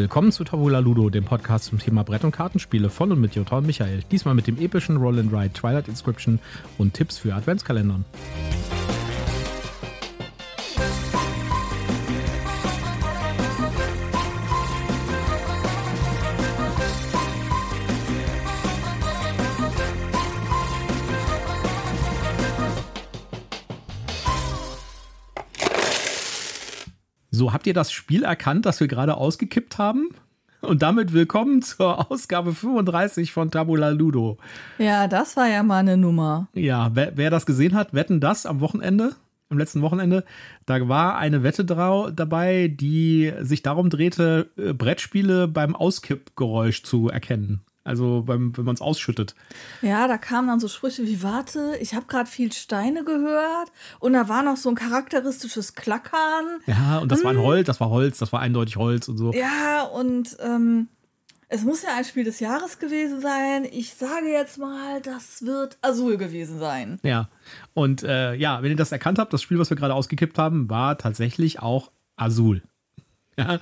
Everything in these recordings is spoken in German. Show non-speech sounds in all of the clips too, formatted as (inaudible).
Willkommen zu Tabula Ludo, dem Podcast zum Thema Brett- und Kartenspiele von und mit Jutta und Michael. Diesmal mit dem epischen Roll and Ride Twilight Inscription und Tipps für Adventskalendern. So, habt ihr das Spiel erkannt, das wir gerade ausgekippt haben? Und damit willkommen zur Ausgabe 35 von Tabula Ludo. Ja, das war ja mal eine Nummer. Ja, wer, wer das gesehen hat, wetten das am Wochenende, am letzten Wochenende. Da war eine Wette dabei, die sich darum drehte, äh, Brettspiele beim Auskippgeräusch zu erkennen. Also beim, wenn man es ausschüttet. Ja, da kamen dann so Sprüche wie, warte, ich habe gerade viel Steine gehört und da war noch so ein charakteristisches Klackern. Ja, und das hm. war ein mhm. Holz, das war Holz, das war eindeutig Holz und so. Ja, und ähm, es muss ja ein Spiel des Jahres gewesen sein. Ich sage jetzt mal, das wird Azul gewesen sein. Ja, und äh, ja, wenn ihr das erkannt habt, das Spiel, was wir gerade ausgekippt haben, war tatsächlich auch Azul. Ja,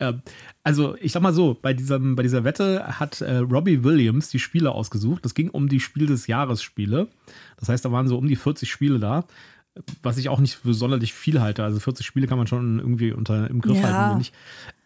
ähm, also ich sag mal so, bei, diesem, bei dieser Wette hat äh, Robbie Williams die Spiele ausgesucht. Das ging um die Spiel des Jahres Spiele. Das heißt, da waren so um die 40 Spiele da was ich auch nicht für sonderlich viel halte. Also 40 Spiele kann man schon irgendwie unter im Griff ja. halten,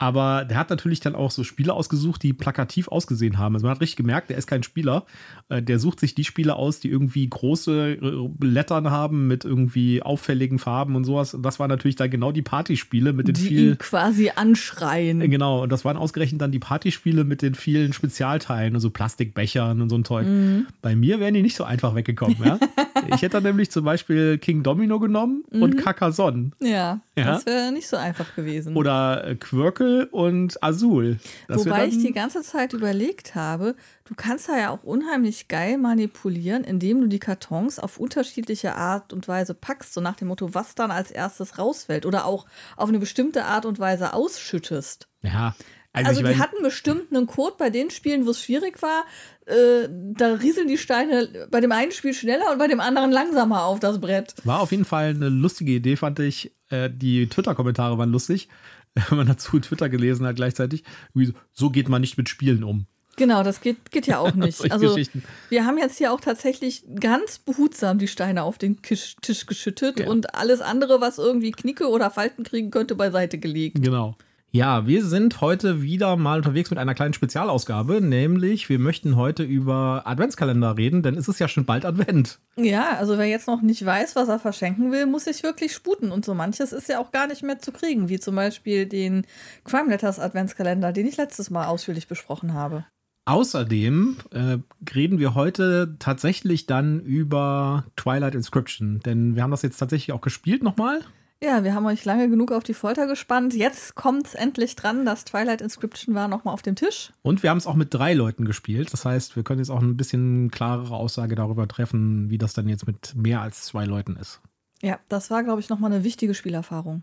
Aber der hat natürlich dann auch so Spiele ausgesucht, die plakativ ausgesehen haben. Also man hat richtig gemerkt, der ist kein Spieler. Äh, der sucht sich die Spiele aus, die irgendwie große äh, Lettern haben mit irgendwie auffälligen Farben und sowas. Und das waren natürlich dann genau die Partyspiele mit den die vielen. Ihn quasi anschreien. Äh, genau, und das waren ausgerechnet dann die Partyspiele mit den vielen Spezialteilen, also Plastikbechern und so ein Zeug. Mhm. Bei mir wären die nicht so einfach weggekommen, ja. (laughs) ich hätte dann nämlich zum Beispiel King Domino genommen mhm. und Carcassonne. Ja, ja? das wäre nicht so einfach gewesen. Oder äh, Quirkel und Azul. Das Wobei ich die ganze Zeit überlegt habe, du kannst da ja auch unheimlich geil manipulieren, indem du die Kartons auf unterschiedliche Art und Weise packst, so nach dem Motto, was dann als erstes rausfällt. Oder auch auf eine bestimmte Art und Weise ausschüttest. Ja, also, also die hatten bestimmt einen Code bei den Spielen, wo es schwierig war. Äh, da rieseln die Steine bei dem einen Spiel schneller und bei dem anderen langsamer auf das Brett. War auf jeden Fall eine lustige Idee, fand ich. Äh, die Twitter-Kommentare waren lustig. (laughs) Wenn man dazu Twitter gelesen hat gleichzeitig. So geht man nicht mit Spielen um. Genau, das geht, geht ja auch (laughs) nicht. also wir haben jetzt hier auch tatsächlich ganz behutsam die Steine auf den Tisch, Tisch geschüttet ja. und alles andere, was irgendwie Knicke oder Falten kriegen könnte, beiseite gelegt. Genau. Ja, wir sind heute wieder mal unterwegs mit einer kleinen Spezialausgabe, nämlich wir möchten heute über Adventskalender reden, denn es ist ja schon bald Advent. Ja, also wer jetzt noch nicht weiß, was er verschenken will, muss sich wirklich sputen und so manches ist ja auch gar nicht mehr zu kriegen, wie zum Beispiel den Crime Letters Adventskalender, den ich letztes Mal ausführlich besprochen habe. Außerdem äh, reden wir heute tatsächlich dann über Twilight Inscription, denn wir haben das jetzt tatsächlich auch gespielt nochmal. Ja, wir haben euch lange genug auf die Folter gespannt. Jetzt kommt es endlich dran. Das Twilight Inscription war nochmal auf dem Tisch. Und wir haben es auch mit drei Leuten gespielt. Das heißt, wir können jetzt auch ein bisschen klarere Aussage darüber treffen, wie das dann jetzt mit mehr als zwei Leuten ist. Ja, das war, glaube ich, nochmal eine wichtige Spielerfahrung.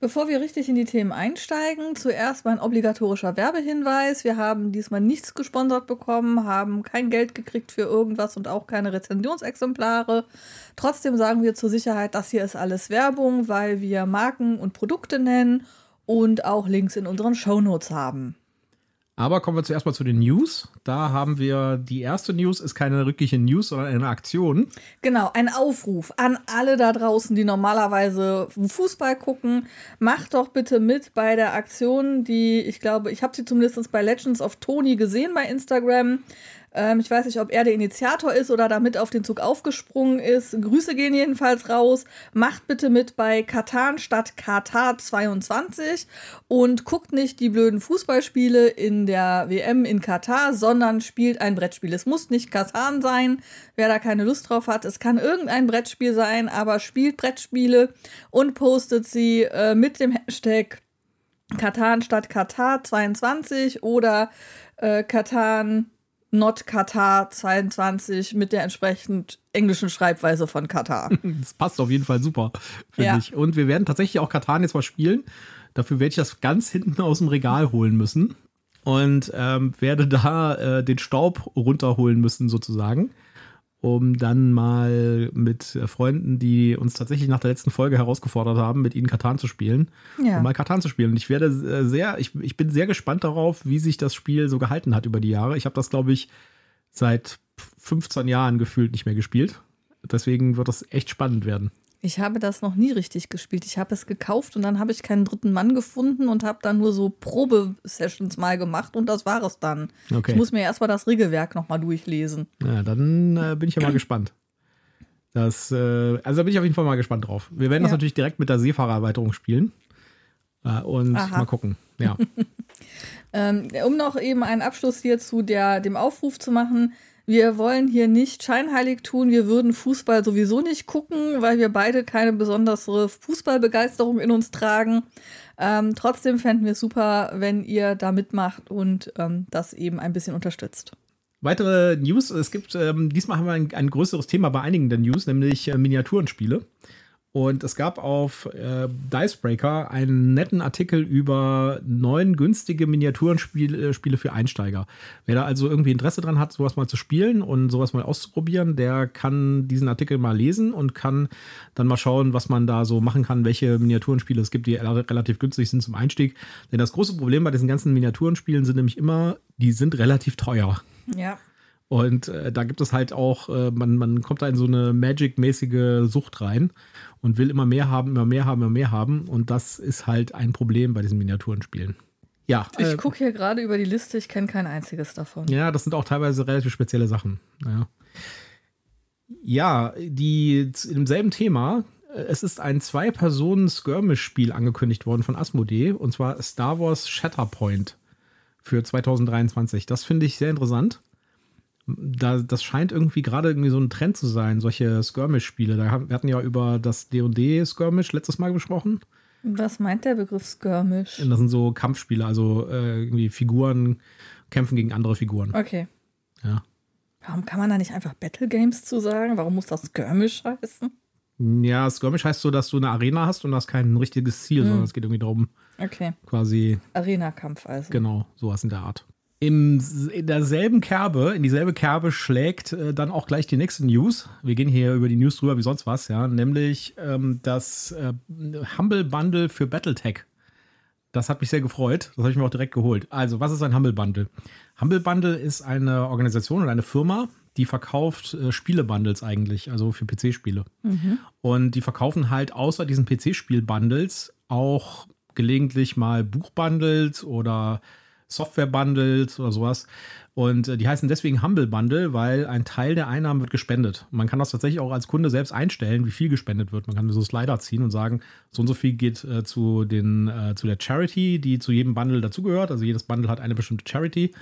Bevor wir richtig in die Themen einsteigen, zuerst mein obligatorischer Werbehinweis. Wir haben diesmal nichts gesponsert bekommen, haben kein Geld gekriegt für irgendwas und auch keine Rezensionsexemplare. Trotzdem sagen wir zur Sicherheit, das hier ist alles Werbung, weil wir Marken und Produkte nennen und auch Links in unseren Shownotes haben. Aber kommen wir zuerst mal zu den News. Da haben wir die erste News, ist keine wirkliche News, sondern eine Aktion. Genau, ein Aufruf an alle da draußen, die normalerweise Fußball gucken. Macht doch bitte mit bei der Aktion, die ich glaube, ich habe sie zumindest bei Legends of Tony gesehen bei Instagram. Ähm, ich weiß nicht, ob er der Initiator ist oder damit auf den Zug aufgesprungen ist. Grüße gehen jedenfalls raus. Macht bitte mit bei Katan statt Katar 22 und guckt nicht die blöden Fußballspiele in der WM in Katar, sondern spielt ein Brettspiel. Es muss nicht Katan sein, wer da keine Lust drauf hat. Es kann irgendein Brettspiel sein, aber spielt Brettspiele und postet sie äh, mit dem Hashtag Katan statt Katar 22 oder äh, Katan Not Katar 22 mit der entsprechend englischen Schreibweise von Katar. (laughs) Das passt auf jeden Fall super, finde ja. ich. Und wir werden tatsächlich auch Katar jetzt mal spielen. Dafür werde ich das ganz hinten aus dem Regal holen müssen und ähm, werde da äh, den Staub runterholen müssen, sozusagen. Um dann mal mit Freunden, die uns tatsächlich nach der letzten Folge herausgefordert haben, mit ihnen Katan zu spielen. Ja. Um mal Katan zu spielen. Und ich werde äh, sehr, ich, ich bin sehr gespannt darauf, wie sich das Spiel so gehalten hat über die Jahre. Ich habe das, glaube ich, seit 15 Jahren gefühlt nicht mehr gespielt. Deswegen wird das echt spannend werden. Ich habe das noch nie richtig gespielt. Ich habe es gekauft und dann habe ich keinen dritten Mann gefunden und habe dann nur so Probesessions mal gemacht und das war es dann. Okay. Ich muss mir erstmal das Regelwerk nochmal durchlesen. Ja, dann äh, bin ich ja mal (clears throat) gespannt. Das, äh, also da bin ich auf jeden Fall mal gespannt drauf. Wir werden das Ja. natürlich direkt mit der Seefahrererweiterung spielen. Äh, und Aha. mal gucken. Ja. (laughs) Ähm, um noch eben einen Abschluss hier zu der, dem Aufruf zu machen. Wir wollen hier nicht scheinheilig tun. Wir würden Fußball sowieso nicht gucken, weil wir beide keine besondere Fußballbegeisterung in uns tragen. Ähm, trotzdem fänden wir es super, wenn ihr da mitmacht und ähm, das eben ein bisschen unterstützt. Weitere News. Es gibt, ähm, diesmal haben wir ein, ein größeres Thema bei einigen der News, nämlich äh, Miniaturenspiele. Und es gab auf äh, Dicebreaker einen netten Artikel über neun günstige Miniaturenspiele äh, für Einsteiger. Wer da also irgendwie Interesse dran hat, sowas mal zu spielen und sowas mal auszuprobieren, der kann diesen Artikel mal lesen und kann dann mal schauen, was man da so machen kann, welche Miniaturenspiele es gibt, die rel- relativ günstig sind zum Einstieg. Denn das große Problem bei diesen ganzen Miniaturenspielen sind nämlich immer, die sind relativ teuer. Ja. Und äh, da gibt es halt auch, äh, man, man kommt da in so eine Magic-mäßige Sucht rein und will immer mehr haben, immer mehr haben, immer mehr haben. Und das ist halt ein Problem bei diesen Miniaturenspielen. Ja, Ich äh, gucke hier gerade über die Liste, ich kenne kein einziges davon. ja, das sind auch teilweise relativ spezielle Sachen. Ja, ja die im selben Thema. äh, Es ist ein Zwei-Personen-Skirmish-Spiel angekündigt worden von Asmodee und zwar Star Wars Shatterpoint für 2023. Das finde ich sehr interessant. Da, das scheint irgendwie gerade irgendwie so ein Trend zu sein, solche Skirmish-Spiele. Da haben, wir hatten ja über das D&D Skirmish letztes Mal gesprochen. Was meint der Begriff Skirmish? Das sind so Kampfspiele, also äh, irgendwie Figuren kämpfen gegen andere Figuren. Okay. Ja. Warum kann man da nicht einfach Battle Games zu sagen? Warum muss das Skirmish heißen? Ja, Skirmish heißt so, dass du eine Arena hast und hast kein richtiges Ziel, sondern es geht irgendwie darum, Okay. quasi, Arena-Kampf also. genau, sowas in der Art. Im, in derselben Kerbe, in dieselbe Kerbe schlägt äh, dann auch gleich die nächste News. Wir gehen hier über die News drüber wie sonst was, ja, nämlich ähm, das äh, Humble Bundle für Battletech. Das hat mich sehr gefreut. Das habe ich mir auch direkt geholt. Also, was ist ein Humble Bundle? Humble Bundle ist eine Organisation oder eine Firma, die verkauft äh, Spiele-Bundles eigentlich, also für PC-Spiele. Und die verkaufen halt außer diesen PC-Spiel-Bundles auch gelegentlich mal Buchbundles oder Software-Bundles oder sowas. Und äh, die heißen deswegen Humble Bundle, weil ein Teil der Einnahmen wird gespendet. Man kann das tatsächlich auch als Kunde selbst einstellen, wie viel gespendet wird. Man kann so Slider ziehen und sagen, so und so viel geht äh, zu, den, äh, zu der Charity, die zu jedem Bundle dazugehört. Also jedes Bundle hat eine bestimmte Charity.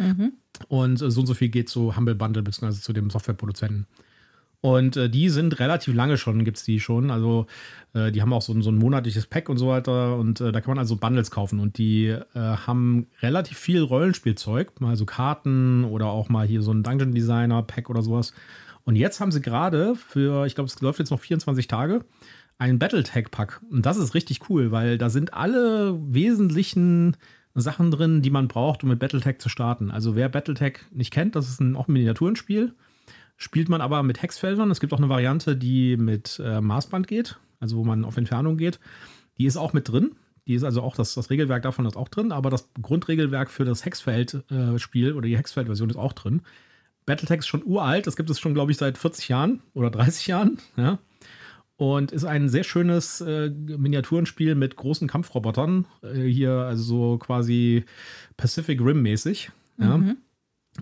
Und äh, so und so viel geht zu Humble Bundle bzw. zu dem Softwareproduzenten. Und äh, die sind relativ lange schon, gibt es die schon. Also äh, die haben auch so ein, so ein monatliches Pack und so weiter. Und äh, da kann man also Bundles kaufen. Und die äh, haben relativ viel Rollenspielzeug, mal so Karten oder auch mal hier so ein Dungeon Designer Pack oder sowas. Und jetzt haben sie gerade für, ich glaube, es läuft jetzt noch 24 Tage, einen Battletech-Pack. Und das ist richtig cool, weil da sind alle wesentlichen Sachen drin, die man braucht, um mit Battletech zu starten. Also wer Battletech nicht kennt, das ist ein, auch ein Miniaturenspiel. Spielt man aber mit Hexfeldern. Es gibt auch eine Variante, die mit äh, Maßband geht, also wo man auf Entfernung geht. Die ist auch mit drin. Die ist also auch, das, das Regelwerk davon ist auch drin, aber das Grundregelwerk für das Hexfeld-Spiel oder die Hexfeld-Version ist auch drin. Battletech ist schon uralt, das gibt es schon, glaube ich, seit 40 Jahren oder 30 Jahren. Ja. Und ist ein sehr schönes äh, Miniaturenspiel mit großen Kampfrobotern. Äh, hier also so quasi Pacific Rim-mäßig. Ja.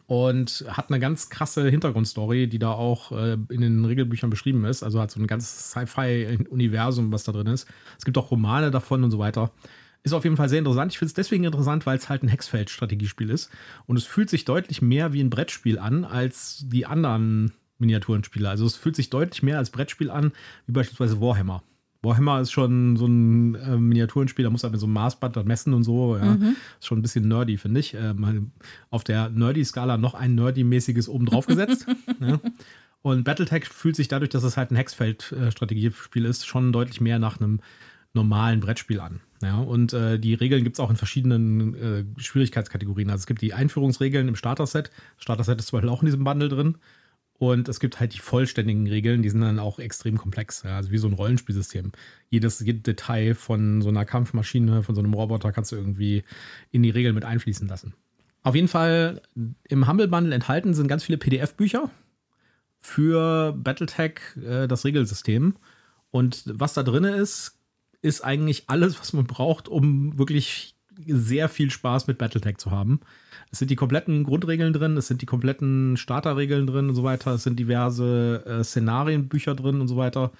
Und hat eine ganz krasse Hintergrundstory, die da auch äh, in den Regelbüchern beschrieben ist. Also hat so ein ganzes Sci-Fi-Universum, was da drin ist. Es gibt auch Romane davon und so weiter. Ist auf jeden Fall sehr interessant. Ich finde es deswegen interessant, weil es halt ein Hexfeld-Strategiespiel ist. Und es fühlt sich deutlich mehr wie ein Brettspiel an als die anderen Miniaturenspiele. Also es fühlt sich deutlich mehr als Brettspiel an, wie beispielsweise Warhammer. Warhammer ist schon so ein äh, Miniaturenspiel, da muss man mit so einem Maßband dann messen und so. Ja. Ist schon ein bisschen nerdy, finde ich. Äh, mal auf der Nerdy-Skala noch ein Nerdy-mäßiges oben drauf gesetzt. (laughs) ja. Und Battletech fühlt sich dadurch, dass es halt ein Hexfeld-Strategiespiel ist, schon deutlich mehr nach einem normalen Brettspiel an. Ja, und äh, die Regeln gibt es auch in verschiedenen äh, Schwierigkeitskategorien. Also es gibt die Einführungsregeln im Starter-Set. Das Starter-Set ist zum Beispiel auch in diesem Bundle drin. Und es gibt halt die vollständigen Regeln, die sind dann auch extrem komplex. Ja, also wie so ein Rollenspielsystem. Jedes, jedes Detail von so einer Kampfmaschine, von so einem Roboter kannst du irgendwie in die Regeln mit einfließen lassen. Auf jeden Fall im Humble Bundle enthalten sind ganz viele PDF-Bücher für Battletech, äh, das Regelsystem. Und was da drin ist, ist eigentlich alles, was man braucht, um wirklich sehr viel Spaß mit Battletech zu haben. Es sind die kompletten Grundregeln drin, es sind die kompletten Starterregeln drin und so weiter, es sind diverse äh, Szenarienbücher drin und so weiter.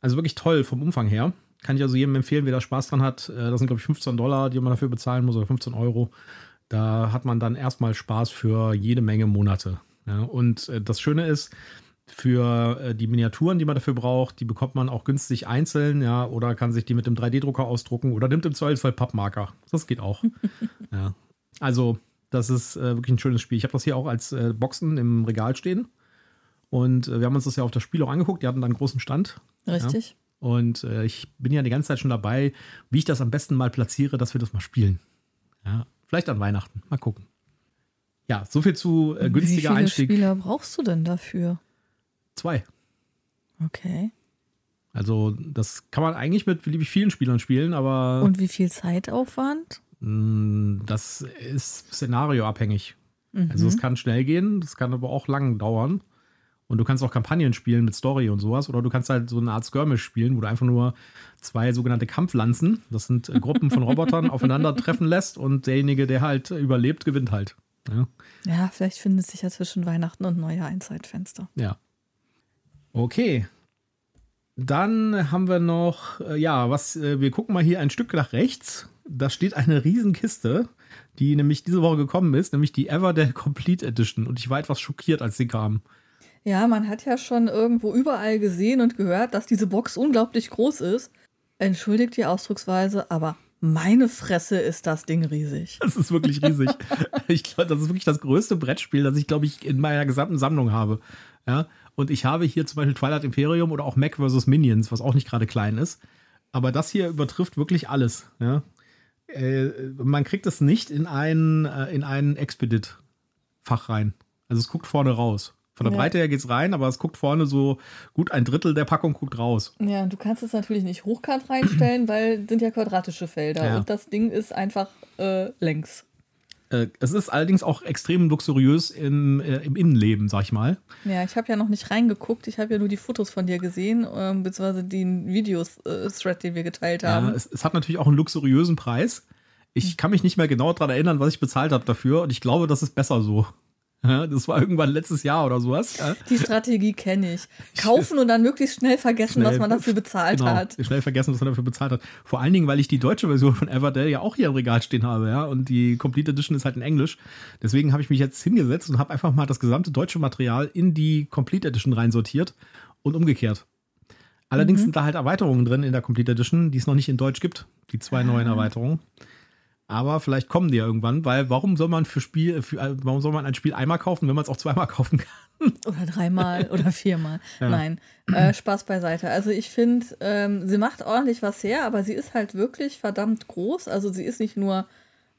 Also wirklich toll vom Umfang her. Kann ich also jedem empfehlen, wer da Spaß dran hat. Äh, das sind, glaube ich, 15 Dollar, die man dafür bezahlen muss, oder 15 Euro. Da hat man dann erstmal Spaß für jede Menge Monate. Ja, und äh, das Schöne ist, für äh, die Miniaturen, die man dafür braucht, die bekommt man auch günstig einzeln, ja, oder kann sich die mit dem 3D-Drucker ausdrucken oder nimmt im Zweifelsfall Pappmarker. Das geht auch. (laughs) ja. Also das ist äh, wirklich ein schönes Spiel. Ich habe das hier auch als äh, Boxen im Regal stehen. Und äh, wir haben uns das ja auf das Spiel auch angeguckt. Die hatten da einen großen Stand. Richtig. Ja. Und äh, ich bin ja die ganze Zeit schon dabei, wie ich das am besten mal platziere, dass wir das mal spielen. Ja, vielleicht an Weihnachten. Mal gucken. Ja, so viel zu äh, günstiger Wie viele Einstieg. Spieler brauchst du denn dafür? Zwei. Okay. Also, das kann man eigentlich mit beliebig vielen Spielern spielen, aber Und wie viel Zeitaufwand? Mh, das ist szenarioabhängig. Mhm. Also, es kann schnell gehen, das kann aber auch lang dauern. Und du kannst auch Kampagnen spielen mit Story und sowas. Oder du kannst halt so eine Art Skirmish spielen, wo du einfach nur zwei sogenannte Kampflanzen, das sind äh, Gruppen von Robotern, (laughs) aufeinandertreffen lässt und derjenige, der halt überlebt, gewinnt halt. Ja. Ja, vielleicht findet sich ja zwischen Weihnachten und Neujahr ein Zeitfenster. Ja. Okay. Dann haben wir noch, äh, ja, was, äh, wir gucken mal hier ein Stück nach rechts. Da steht eine Riesenkiste, die nämlich diese Woche gekommen ist, nämlich die Everdell Complete Edition. Und ich war etwas schockiert, als sie kam. Ja, man hat ja schon irgendwo überall gesehen und gehört, dass diese Box unglaublich groß ist. Entschuldigt die Ausdrucksweise, aber meine Fresse ist das Ding riesig. Das ist wirklich riesig. (laughs) ich glaube, das ist wirklich das größte Brettspiel, das ich, glaube ich, in meiner gesamten Sammlung habe. Ja. Und ich habe hier zum Beispiel Twilight Imperium oder auch Mac vs. Minions, was auch nicht gerade klein ist. Aber das hier übertrifft wirklich alles. Ja. Äh, man kriegt es nicht in ein, äh, in ein Expedit-Fach rein. Also es guckt vorne raus. Von der Ja. Breite her geht es rein, aber es guckt vorne so gut ein Drittel der Packung guckt raus. Ja, du kannst es natürlich nicht hochkant reinstellen, weil sind ja quadratische Felder Ja. und das Ding ist einfach äh, längs. Äh, es ist allerdings auch extrem luxuriös im, äh, im Innenleben, sag ich mal. Ja, ich habe ja noch nicht reingeguckt. Ich habe ja nur die Fotos von dir gesehen, ähm, beziehungsweise den Videos-Thread, den wir geteilt haben. Ja, es, es hat natürlich auch einen luxuriösen Preis. Ich kann mich nicht mehr genau daran erinnern, was ich bezahlt habe dafür. Und ich glaube, das ist besser so. Das war irgendwann letztes Jahr oder sowas. Die Strategie kenne (laughs) ich. Kaufen und dann möglichst schnell vergessen, was Schnell- man dafür bezahlt genau, hat. Schnell vergessen, was man dafür bezahlt hat. Vor allen Dingen, weil ich die deutsche Version von Everdell ja auch hier im Regal stehen habe. Ja, und die Complete Edition ist halt in Englisch. Deswegen habe ich mich jetzt hingesetzt und habe einfach mal das gesamte deutsche Material in die Complete Edition reinsortiert und umgekehrt. Allerdings sind da halt Erweiterungen drin in der Complete Edition, die es noch nicht in Deutsch gibt. Die zwei neuen Erweiterungen. Aber vielleicht kommen die ja irgendwann, weil warum soll man für Spiel, für, äh, warum soll man ein Spiel einmal kaufen, wenn man es auch zweimal (laughs) kaufen kann? Oder dreimal (laughs) oder viermal. Ja. Nein, äh, Spaß beiseite. Also ich finde, ähm, sie macht ordentlich was her, aber sie ist halt wirklich verdammt groß. Also sie ist nicht nur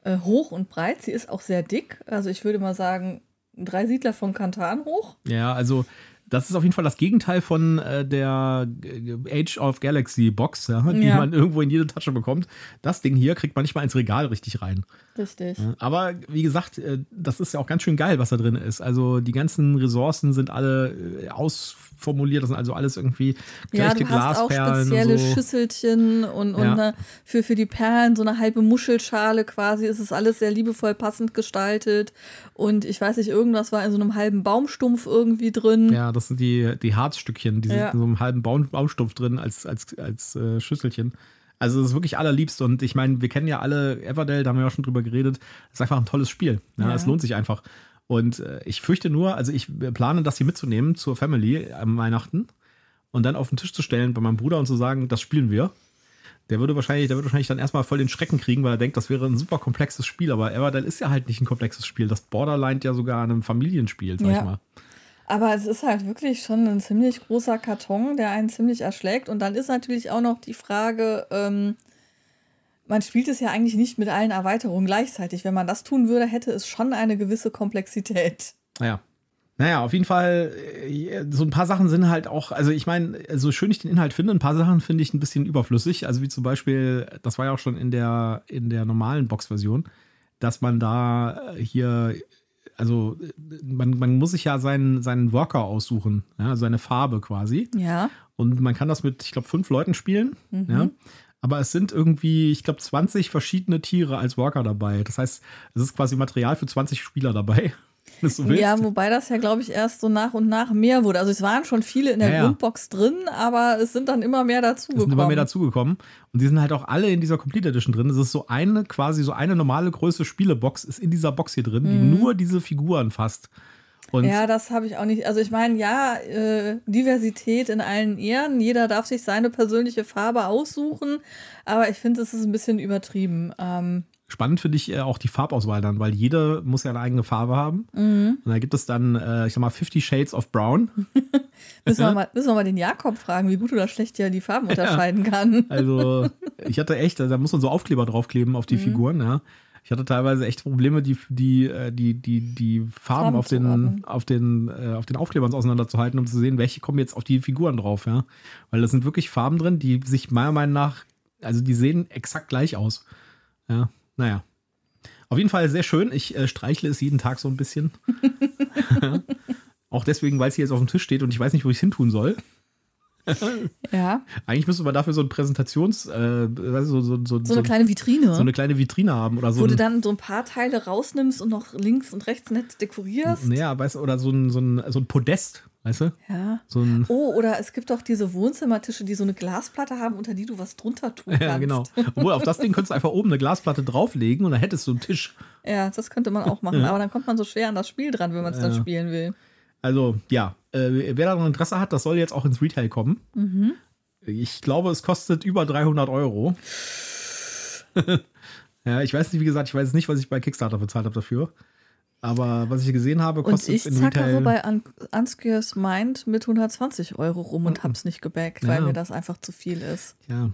äh, hoch und breit, sie ist auch sehr dick. Also ich würde mal sagen, drei Siedler von Kantan hoch. Ja, also das ist auf jeden Fall das Gegenteil von äh, der äh, Age of Galaxy Box, ja, die Ja. man irgendwo in jede Tasche bekommt. Das Ding hier kriegt man nicht mal ins Regal richtig rein. Richtig. Ja, Aber wie gesagt, äh, das ist ja auch ganz schön geil, was da drin ist. Also die ganzen Ressourcen sind alle äh, ausformuliert, das sind also alles irgendwie Ja, gerechte du hast auch Glasperlen spezielle und so. Schüsselchen und, und Ja. ne, für, für die Perlen so eine halbe Muschelschale quasi. Es ist alles sehr liebevoll passend gestaltet. Und ich weiß nicht, irgendwas war in so einem halben Baumstumpf irgendwie drin. Ja, das sind die, die Harzstückchen, die Ja. sind in so einem halben Baum, Baumstumpf drin als, als, als äh, Schüsselchen. Also das ist wirklich allerliebst und ich meine, wir kennen ja alle Everdell, da haben wir ja schon drüber geredet. Das ist einfach ein tolles Spiel. Ja, Ja. Es lohnt sich einfach. Und äh, ich fürchte nur, also ich plane das hier mitzunehmen zur Family am Weihnachten und dann auf den Tisch zu stellen bei meinem Bruder und zu sagen, das spielen wir. Der würde wahrscheinlich, der würde wahrscheinlich dann erstmal voll den Schrecken kriegen, weil er denkt, das wäre ein super komplexes Spiel. Aber Everdell ist ja halt nicht ein komplexes Spiel. Das Borderline ja sogar einem Familienspiel, sag Ja. ich mal. Aber es ist halt wirklich schon ein ziemlich großer Karton, der einen ziemlich erschlägt. Und dann ist natürlich auch noch die Frage, ähm, man spielt es ja eigentlich nicht mit allen Erweiterungen gleichzeitig. Wenn man das tun würde, hätte es schon eine gewisse Komplexität. Ja. Naja, auf jeden Fall, äh, so ein paar Sachen sind halt auch, also ich meine, so schön ich den Inhalt finde, ein paar Sachen finde ich ein bisschen überflüssig. Also wie zum Beispiel, das war ja auch schon in der, in der normalen Box-Version, dass man da hier, also man, man muss sich ja seinen, seinen Worker aussuchen, ja, seine Farbe quasi. Ja. Und man kann das mit, ich glaube, fünf Leuten spielen. Mhm. Ja. Aber es sind irgendwie, ich glaube, 20 verschiedene Tiere als Worker dabei. Das heißt, es ist quasi Material für 20 Spieler dabei. (laughs) Wenn du so willst. Ja, wobei das ja, glaube ich, erst so nach und nach mehr wurde. Also es waren schon viele in der Ja. Grundbox drin, aber es sind dann immer mehr Es dazugekommen. sind immer mehr dazugekommen. Und die sind halt auch alle in dieser Complete Edition drin. Es ist so eine, quasi so eine normale Größe Spielebox ist in dieser Box hier drin, die nur diese Figuren fasst. Und Mhm. Ja, das habe ich auch nicht. Also ich meine, ja, äh, Diversität in allen Ehren. Jeder darf sich seine persönliche Farbe aussuchen. Aber ich finde, es ist ein bisschen übertrieben. Ähm, spannend finde ich äh, auch die Farbauswahl dann, weil jeder muss ja eine eigene Farbe haben. Mhm. Und da gibt es dann, äh, ich sag mal, 50 Shades of Brown. (laughs) müssen, wir mal, müssen wir mal den Jakob fragen, wie gut oder schlecht er die Farben unterscheiden kann. (laughs) Also, ich hatte echt, da muss man so Aufkleber draufkleben auf die Mhm. Figuren, ja. Ich hatte teilweise echt Probleme, die, die, äh, die, die, die Farben, Farben auf, den, auf, den, äh, auf den Aufklebern auseinanderzuhalten, um zu sehen, welche kommen jetzt auf die Figuren drauf, ja. Weil das sind wirklich Farben drin, die sich meiner Meinung nach, also die sehen exakt gleich aus. Ja, naja. Auf jeden Fall sehr schön. Ich äh, streichle es jeden Tag so ein bisschen. (laughs) Auch deswegen, weil es hier jetzt auf dem Tisch steht und ich weiß nicht, wo ich es hin tun soll. Ja, Eigentlich müsste man dafür so ein Präsentations, äh, so, so, so, so eine kleine Vitrine. so eine kleine Vitrine haben oder so wo du dann so ein paar Teile rausnimmst und noch links und rechts nett dekorierst. naja, weißt du, oder so ein, so ein, so ein Podest, weißt du? Ja. So Oh, oder es gibt doch diese Wohnzimmertische, die so eine Glasplatte haben, unter die du was drunter tun (laughs) kannst. ja, genau. Obwohl, auf das Ding könntest du einfach oben eine Glasplatte drauflegen und dann hättest du einen Tisch. Ja, das könnte man auch machen. Aber dann kommt man so schwer an das Spiel dran, wenn man es dann Ja. spielen will. Also, ja, äh, wer daran Interesse hat, das soll jetzt auch ins Retail kommen. Mhm. Ich glaube, es kostet über 300 Euro. (laughs) (laughs) ja, ich weiß nicht, wie gesagt, ich weiß nicht, was ich bei Kickstarter bezahlt habe dafür. Aber was ich gesehen habe, Und kostet ich es in zackere Retail. bei Un Unscares Mind mit 120 Euro rum und hab's nicht gebackt, weil Ja. mir das einfach zu viel ist. Ja.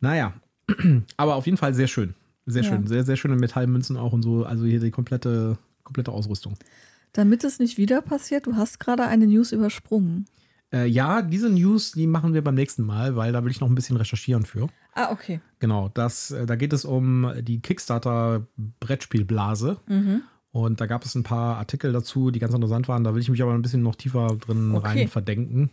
Naja. (clears throat) Aber auf jeden Fall sehr schön. Sehr Ja. schön. Sehr, sehr schöne Metallmünzen auch und so. Also hier die komplette, komplette Ausrüstung. Damit es nicht wieder passiert, du hast gerade eine News übersprungen. Äh, ja, diese News, die machen wir beim nächsten Mal, weil da will ich noch ein bisschen recherchieren für. Ah, okay. Genau, das, äh, da geht es um die Kickstarter-Brettspielblase. Mhm. Und da gab es ein paar Artikel dazu, die ganz interessant waren. Da will ich mich aber ein bisschen noch tiefer drin Okay. rein verdenken.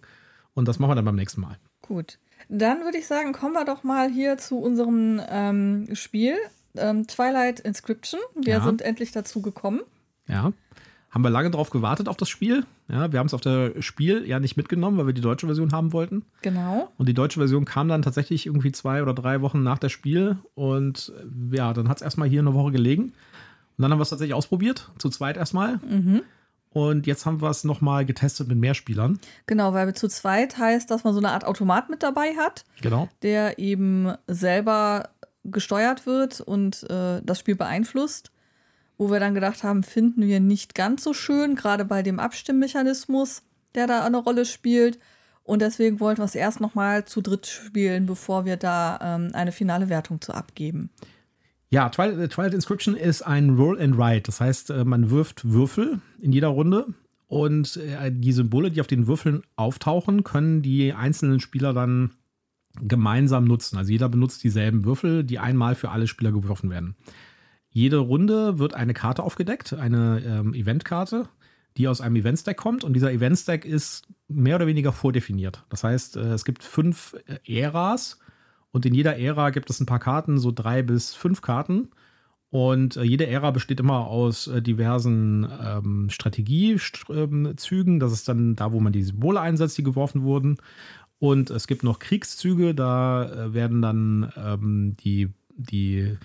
Und das machen wir dann beim nächsten Mal. Gut. Dann würde ich sagen, kommen wir doch mal hier zu unserem ähm, Spiel. Ähm, Twilight Inscription. Wir Ja. sind endlich dazu gekommen. Ja. Haben wir lange drauf gewartet auf das Spiel. Ja, wir haben es auf der Spiel ja nicht mitgenommen, weil wir die deutsche Version haben wollten. Genau. Und die deutsche Version kam dann tatsächlich irgendwie zwei oder drei Wochen nach der Spiel. Und ja, dann hat es erstmal hier eine Woche gelegen. Und dann haben wir es tatsächlich ausprobiert, zu zweit erstmal. Mhm. Und jetzt haben wir es nochmal getestet mit mehr Spielern. Genau, weil zu zweit heißt, dass man so eine Art Automat mit dabei hat, Genau. der eben selber gesteuert wird und äh, das Spiel beeinflusst. Wo wir dann gedacht haben, finden wir nicht ganz so schön, gerade bei dem Abstimmmechanismus, der da eine Rolle spielt. Und deswegen wollten wir es erst nochmal zu dritt spielen, bevor wir da ähm, eine finale Wertung zu abgeben. Ja, Twilight, äh, Twilight Inscription ist ein Roll and Write. Das heißt, äh, man wirft Würfel in jeder Runde und äh, die Symbole, die auf den Würfeln auftauchen, können die einzelnen Spieler dann gemeinsam nutzen. Also jeder benutzt dieselben Würfel, die einmal für alle Spieler geworfen werden. Jede Runde wird eine Karte aufgedeckt, eine ähm, Eventkarte, die aus einem Event-Stack kommt. Und dieser Event-Stack ist mehr oder weniger vordefiniert. Das heißt, es gibt fünf Äras und in jeder Ära gibt es ein paar Karten, so drei bis fünf Karten. Und äh, jede Ära besteht immer aus äh, diversen ähm, Strategiezügen. Das ist dann da, wo man die Symbole einsetzt, die geworfen wurden. Und es gibt noch Kriegszüge, da äh, werden dann ähm, die, die,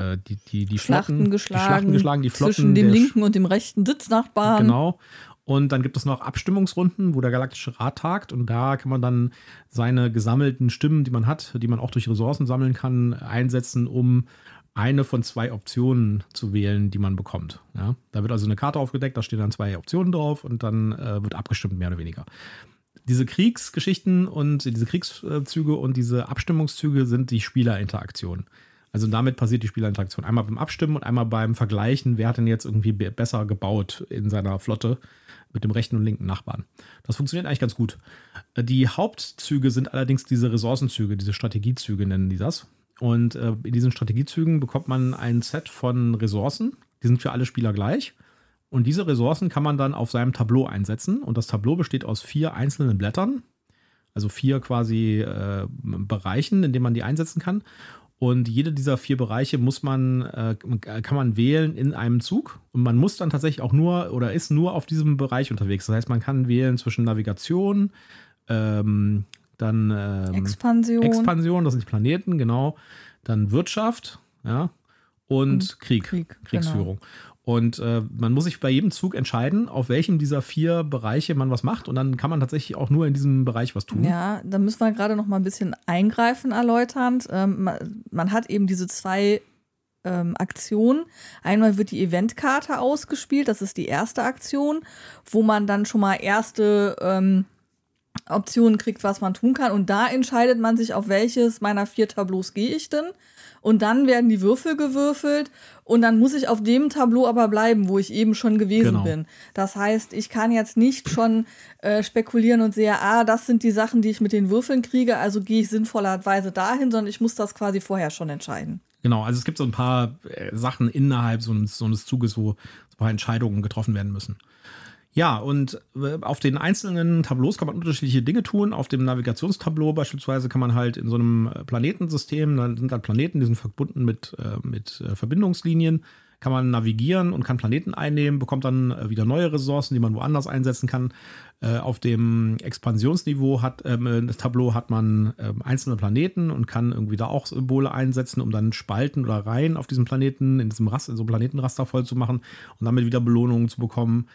äh, die, die, die Schlachten Flotten, geschlagen, die Schlachten geschlagen, die Flotten zwischen dem linken und dem rechten Sitznachbarn. Genau. Und dann gibt es noch Abstimmungsrunden, wo der Galaktische Rat tagt. Und da kann man dann seine gesammelten Stimmen, die man hat, die man auch durch Ressourcen sammeln kann, einsetzen, um eine von zwei Optionen zu wählen, die man bekommt. Ja? Da wird also eine Karte aufgedeckt, da stehen dann zwei Optionen drauf und dann äh, wird abgestimmt, mehr oder weniger. Diese Kriegsgeschichten und diese Kriegszüge und diese Abstimmungszüge sind die Spielerinteraktion. Also damit passiert die Spielerinteraktion. Einmal beim Abstimmen und einmal beim Vergleichen, wer hat denn jetzt irgendwie besser gebaut in seiner Flotte mit dem rechten und linken Nachbarn. Das funktioniert eigentlich ganz gut. Die Hauptzüge sind allerdings diese Ressourcenzüge, diese Strategiezüge nennen die das. Und äh, in diesen Strategiezügen bekommt man ein Set von Ressourcen. Die sind für alle Spieler gleich. Und diese Ressourcen kann man dann auf seinem Tableau einsetzen. Und das Tableau besteht aus vier einzelnen Blättern. Also vier quasi äh, Bereichen, in denen man die einsetzen kann. Und jede dieser vier Bereiche muss man, äh, kann man wählen in einem Zug. Und man muss dann tatsächlich auch nur oder ist nur auf diesem Bereich unterwegs. Das heißt, man kann wählen zwischen Navigation, ähm, dann ähm, Expansion. Expansion, das sind die Planeten, genau. Dann Wirtschaft, ja. Und, und Krieg, Krieg, Kriegsführung. Genau. Und äh, man muss sich bei jedem Zug entscheiden, auf welchem dieser vier Bereiche man was macht. Und dann kann man tatsächlich auch nur in diesem Bereich was tun. Ja, da müssen wir gerade noch mal ein bisschen eingreifen, erläuternd. Ähm, man, man, hat eben diese zwei ähm, Aktionen. Einmal wird die Eventkarte ausgespielt, das ist die erste Aktion, wo man dann schon mal erste ähm, Optionen kriegt, was man tun kann. Und da entscheidet man sich, auf welches meiner vier Tableaus gehe ich denn. Und dann werden die Würfel gewürfelt und dann muss ich auf dem Tableau aber bleiben, wo ich eben schon gewesen genau. bin. Das heißt, ich kann jetzt nicht schon äh, spekulieren und sehe, ah, das sind die Sachen, die ich mit den Würfeln kriege, also gehe ich sinnvollerweise dahin, sondern ich muss das quasi vorher schon entscheiden. Genau, also es gibt so ein paar äh, Sachen innerhalb so so eines Zuges, wo so ein paar Entscheidungen getroffen werden müssen. Ja, und äh, auf den einzelnen Tableaus kann man unterschiedliche Dinge tun. Auf dem Navigationstableau beispielsweise kann man halt in so einem äh, Planetensystem, da sind halt Planeten, die sind verbunden mit, äh, mit Verbindungslinien, kann man navigieren und kann Planeten einnehmen, bekommt dann wieder neue Ressourcen, die man woanders einsetzen kann. Auf dem Expansionsniveau hat ähm, das Tableau hat man ähm, einzelne Planeten und kann irgendwie da auch Symbole einsetzen, um dann Spalten oder Reihen auf diesem Planeten, in diesem Raster, in so einem Planetenraster voll zu machen und damit wieder Belohnungen zu bekommen.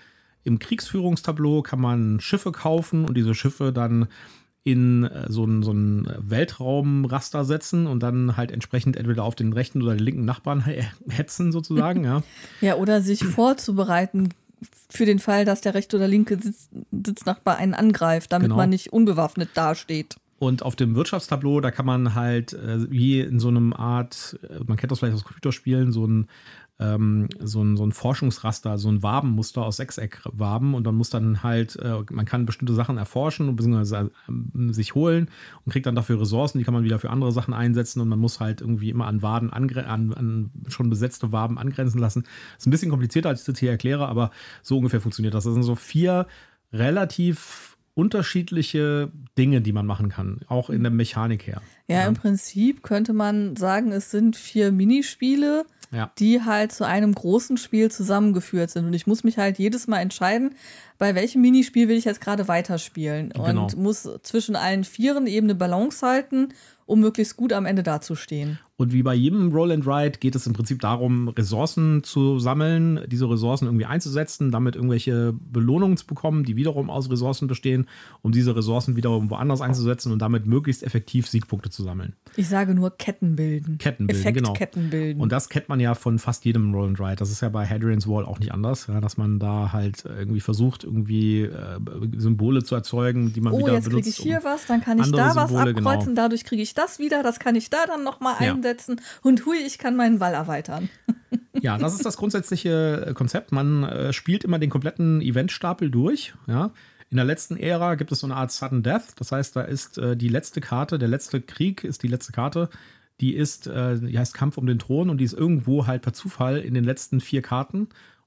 Im Kriegsführungstableau kann man Schiffe kaufen und diese Schiffe dann in äh, so ein, so ein Weltraumraster setzen und dann halt entsprechend entweder auf den rechten oder den linken Nachbarn hetzen sozusagen, (laughs) ja. Ja, oder sich vorzubereiten für den Fall, dass der rechte oder linke Sitz, Sitznachbar einen angreift, damit genau. man nicht unbewaffnet dasteht. Und auf dem Wirtschaftstableau, da kann man halt äh, wie in so einem Art, äh, man kennt das vielleicht aus Computerspielen, so ein ähm, so, ein, so ein Forschungsraster, so ein Wabenmuster aus Sechseckwaben und man muss dann halt, äh, man kann bestimmte Sachen erforschen bzw. Äh, sich holen und kriegt dann dafür Ressourcen, die kann man wieder für andere Sachen einsetzen und man muss halt irgendwie immer an Waden, an, an schon besetzte Waben angrenzen lassen. Ist ein bisschen komplizierter, als ich das hier erkläre, aber so ungefähr funktioniert das. Das sind so vier relativ unterschiedliche Dinge, die man machen kann, auch in der Mechanik her. Ja, ja, im Prinzip könnte man sagen, es sind vier Minispiele, ja. die halt zu einem großen Spiel zusammengeführt sind. Und ich muss mich halt jedes Mal entscheiden, bei welchem Minispiel will ich jetzt gerade weiterspielen. Genau. Und muss zwischen allen Vieren eben eine Balance halten, um möglichst gut am Ende dazustehen. Und wie bei jedem Roll and Ride geht es im Prinzip darum, Ressourcen zu sammeln, diese Ressourcen irgendwie einzusetzen, damit irgendwelche Belohnungen zu bekommen, die wiederum aus Ressourcen bestehen, um diese Ressourcen wiederum woanders einzusetzen und damit möglichst effektiv Siegpunkte zu sammeln. Ich sage nur Ketten bilden. Ketten bilden, Effekt genau. Ketten bilden. Und das kennt man ja von fast jedem Roll and Ride. Das ist ja bei Hadrian's Wall auch nicht anders, ja, dass man da halt irgendwie versucht, irgendwie äh, Symbole zu erzeugen, die man oh, wieder benutzt. Oh, jetzt kriege ich hier um was, dann kann ich da Symbole, was abkreuzen, genau. dadurch kriege ich das wieder, das kann ich da dann nochmal ja. Einsetzen und hui, ich kann meinen Wall erweitern. (laughs) ja, das ist das grundsätzliche äh, Konzept. Man äh, spielt immer den kompletten Eventstapel durch, ja. In der letzten Ära gibt es so eine Art Sudden Death. Das heißt, da ist äh, die letzte Karte, der letzte Krieg ist die letzte Karte. Die ist, äh, die heißt Kampf um den Thron und die ist irgendwo halt per Zufall in den letzten vier Karten.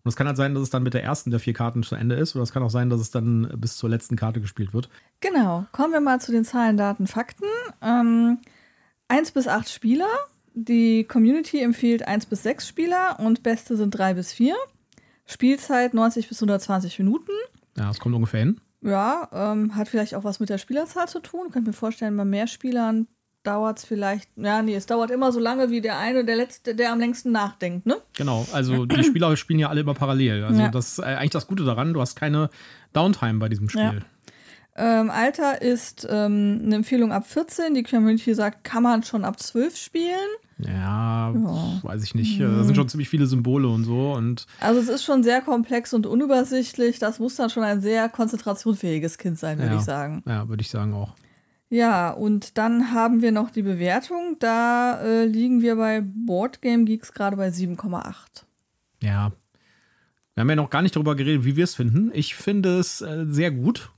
Und es kann halt sein, dass es dann mit der ersten der vier Karten zu Ende ist, oder es kann auch sein, dass es dann bis zur letzten Karte gespielt wird. Genau. Kommen wir mal zu den Zahlen, Daten, Fakten. Ähm, 1 bis 8 Spieler. Die Community empfiehlt 1 bis 6 Spieler und beste sind 3 bis 4. Spielzeit 90 bis 120 Minuten. Ja, das kommt ungefähr hin. Ja, ähm, hat vielleicht auch was mit der Spielerzahl zu tun. Könnt mir vorstellen, bei mehr Spielern dauert es vielleicht, ja, nee, es dauert immer so lange wie der eine, der letzte, der am längsten nachdenkt, ne? Genau, also die Spieler spielen ja alle immer parallel. Also ja. das ist eigentlich das Gute daran, du hast keine Downtime bei diesem Spiel. Ja. Ähm, Alter ist ähm, eine Empfehlung ab 14. Die Community sagt, kann man schon ab 12 spielen. Ja, ja. weiß ich nicht. Mhm. Da sind schon ziemlich viele Symbole und so. Und also es ist schon sehr komplex und unübersichtlich. Das muss dann schon ein sehr konzentrationsfähiges Kind sein, würde ja. ich sagen. Ja, würde ich sagen auch. Ja, und dann haben wir noch die Bewertung. Da äh, liegen wir bei Boardgame Geeks gerade bei 7,8. Ja. Wir haben ja noch gar nicht darüber geredet, wie wir es finden. Ich finde es äh, sehr gut.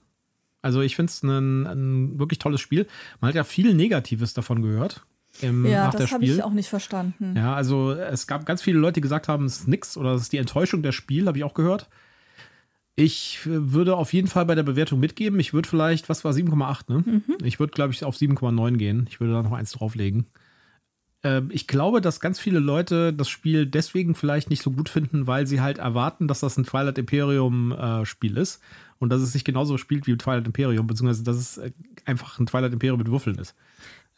Also ich finde es ein, wirklich tolles Spiel. Man hat ja viel Negatives davon gehört. Im, Ja, das habe ich auch nicht verstanden. Ja, also es gab ganz viele Leute, die gesagt haben, es ist nix oder es ist die Enttäuschung der Spiel, habe ich auch gehört. Ich würde auf jeden Fall bei der Bewertung mitgeben. Ich würde vielleicht, was war 7,8, ne? Ich würde, glaube ich, auf 7,9 gehen. Ich würde da noch eins drauflegen. Ähm, ich glaube, dass ganz viele Leute das Spiel deswegen vielleicht nicht so gut finden, weil sie halt erwarten, dass das ein Twilight Imperium äh, Spiel ist und dass es sich genauso spielt wie Twilight Imperium, beziehungsweise dass es äh, einfach ein Twilight Imperium mit Würfeln ist.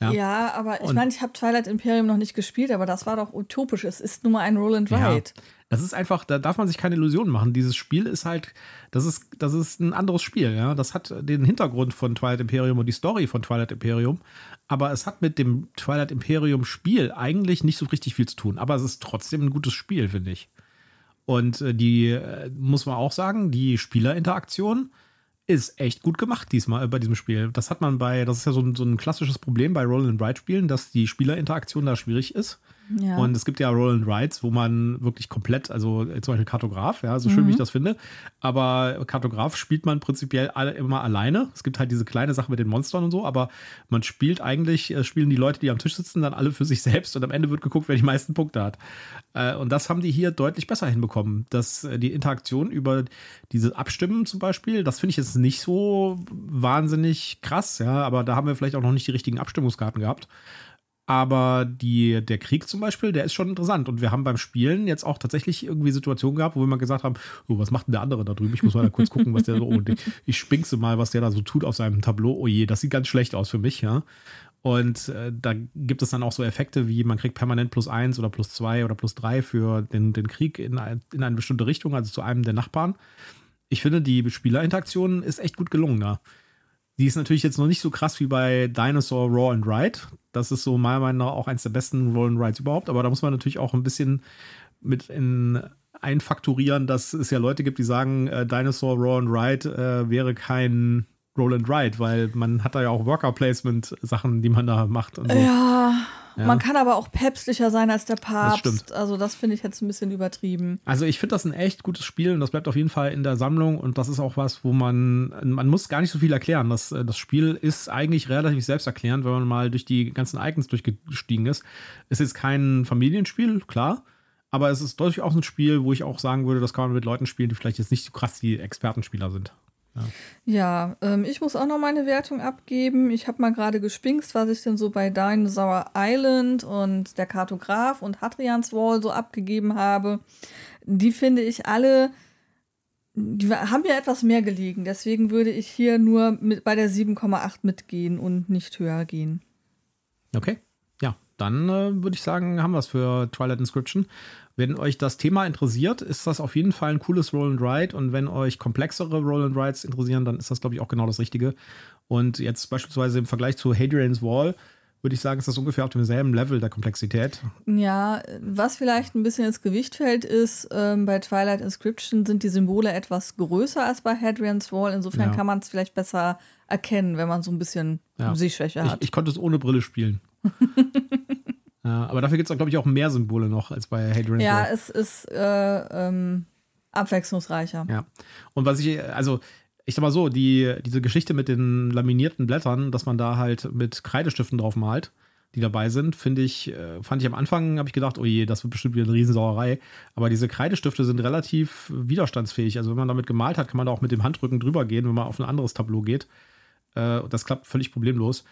Ja. Ja, aber ich meine, ich habe Twilight Imperium noch nicht gespielt, aber das war doch utopisch. Es ist nur mal ein Roll and Ride. Das ist einfach, da darf man sich keine Illusionen machen. Dieses Spiel ist halt, das ist, das ist ein anderes Spiel, ja. Das hat den Hintergrund von Twilight Imperium und die Story von Twilight Imperium. Aber es hat mit dem Twilight Imperium Spiel eigentlich nicht so richtig viel zu tun. Aber es ist trotzdem ein gutes Spiel, finde ich. Und äh, die, äh, muss man auch sagen, die Spielerinteraktion ist echt gut gemacht diesmal bei diesem Spiel. Das hat man bei, das ist ja so ein, so ein klassisches Problem bei Roll and Ride Spielen, dass die Spielerinteraktion da schwierig ist. Ja. Und es gibt ja Roll and Rides, wo man wirklich komplett, also zum Beispiel Kartograf, ja, so schön wie ich das finde, aber Kartograf spielt man prinzipiell alle, immer alleine. Es gibt halt diese kleine Sache mit den Monstern und so, aber man spielt eigentlich, äh, spielen die Leute, die am Tisch sitzen, dann alle für sich (laughs) selbst und am Ende wird geguckt, wer die meisten Punkte hat. Äh, Und das haben die hier deutlich besser hinbekommen. Dass äh, die Interaktion über diese Abstimmen zum Beispiel, das finde ich jetzt nicht so wahnsinnig krass, ja, aber da haben wir vielleicht auch noch nicht die richtigen Abstimmungskarten gehabt. Aber die, der Krieg zum Beispiel, der ist schon interessant. Und wir haben beim Spielen jetzt auch tatsächlich irgendwie Situationen gehabt, wo wir mal gesagt haben, oh, was macht denn der andere da drüben? Ich muss mal da kurz gucken, was der so, oh, ich- spinkse mal, was der da so tut auf seinem Tableau. Oh je, das sieht ganz schlecht aus für mich, ja. Und äh, da gibt es dann auch so Effekte wie, man kriegt permanent plus eins oder plus zwei oder plus drei für den, den Krieg in, ein, in eine bestimmte Richtung, also zu einem der Nachbarn. Ich finde, die Spielerinteraktion ist echt gut gelungen da. Die ist natürlich jetzt noch nicht so krass wie bei Dinosaur Raw and Ride. Das ist so meiner Meinung nach auch eins der besten Roll and Rides überhaupt. Aber da muss man natürlich auch ein bisschen mit in einfakturieren, dass es ja Leute gibt, die sagen, äh, Dinosaur Raw and Ride äh, wäre kein Roll and Ride, weil man hat da ja auch Worker Placement Sachen, die man da macht. Und so. Ja, Ja. man kann aber auch päpstlicher sein als der Papst. stimmt. Also das finde ich jetzt ein bisschen übertrieben. Also ich finde das ein echt gutes Spiel und das bleibt auf jeden Fall in der Sammlung und das ist auch was, wo man, man muss gar nicht so viel erklären. Das, äh, das Spiel ist eigentlich relativ selbsterklärend, wenn man mal durch die ganzen Icons durchgestiegen ist. Es ist kein Familienspiel, klar, aber es ist durchaus ein Spiel, wo ich auch sagen würde, das kann man mit Leuten spielen, die vielleicht jetzt nicht so krass die Expertenspieler sind. Ja, ähm, ich muss auch noch meine Wertung abgeben. Ich habe mal gerade gespinkst, was ich denn so bei Dinosaur Island und der Kartograf und Hadrians Wall so abgegeben habe. Die finde ich alle, die haben mir etwas mehr gelegen. Deswegen würde ich hier nur mit, bei der 7,8 mitgehen und nicht höher gehen. Okay. Ja, dann äh, würde ich sagen, haben wir es für Twilight Inscription. Wenn euch das Thema interessiert, ist das auf jeden Fall ein cooles Roll and Ride. Und wenn euch komplexere Roll and Rides interessieren, dann ist das, glaube ich, auch genau das Richtige. Und jetzt beispielsweise im Vergleich zu Hadrian's Wall würde ich sagen, ist das ungefähr auf demselben Level der Komplexität. Ja, was vielleicht ein bisschen ins Gewicht fällt, ist, ähm, bei Twilight Inscription sind die Symbole etwas größer als bei Hadrian's Wall. Insofern Ja. kann man es vielleicht besser erkennen, wenn man so ein bisschen Ja. Sehschwäche Ich, hat. ich konnte es ohne Brille spielen. (laughs) ja, aber dafür gibt es, glaube ich, auch mehr Symbole noch als bei Hadrian's ja, es ist äh, ähm, abwechslungsreicher. Ja. Und was ich, also, ich sag mal so, die, diese Geschichte mit den laminierten Blättern, dass man da halt mit Kreidestiften drauf malt, die dabei sind, finde ich, äh, fand ich am Anfang, habe ich gedacht, oh je, das wird bestimmt wieder eine Riesensauerei. Aber diese Kreidestifte sind relativ widerstandsfähig. Also wenn man damit gemalt hat, kann man da auch mit dem Handrücken drüber gehen, wenn man auf ein anderes Tableau geht. Äh, das klappt völlig problemlos.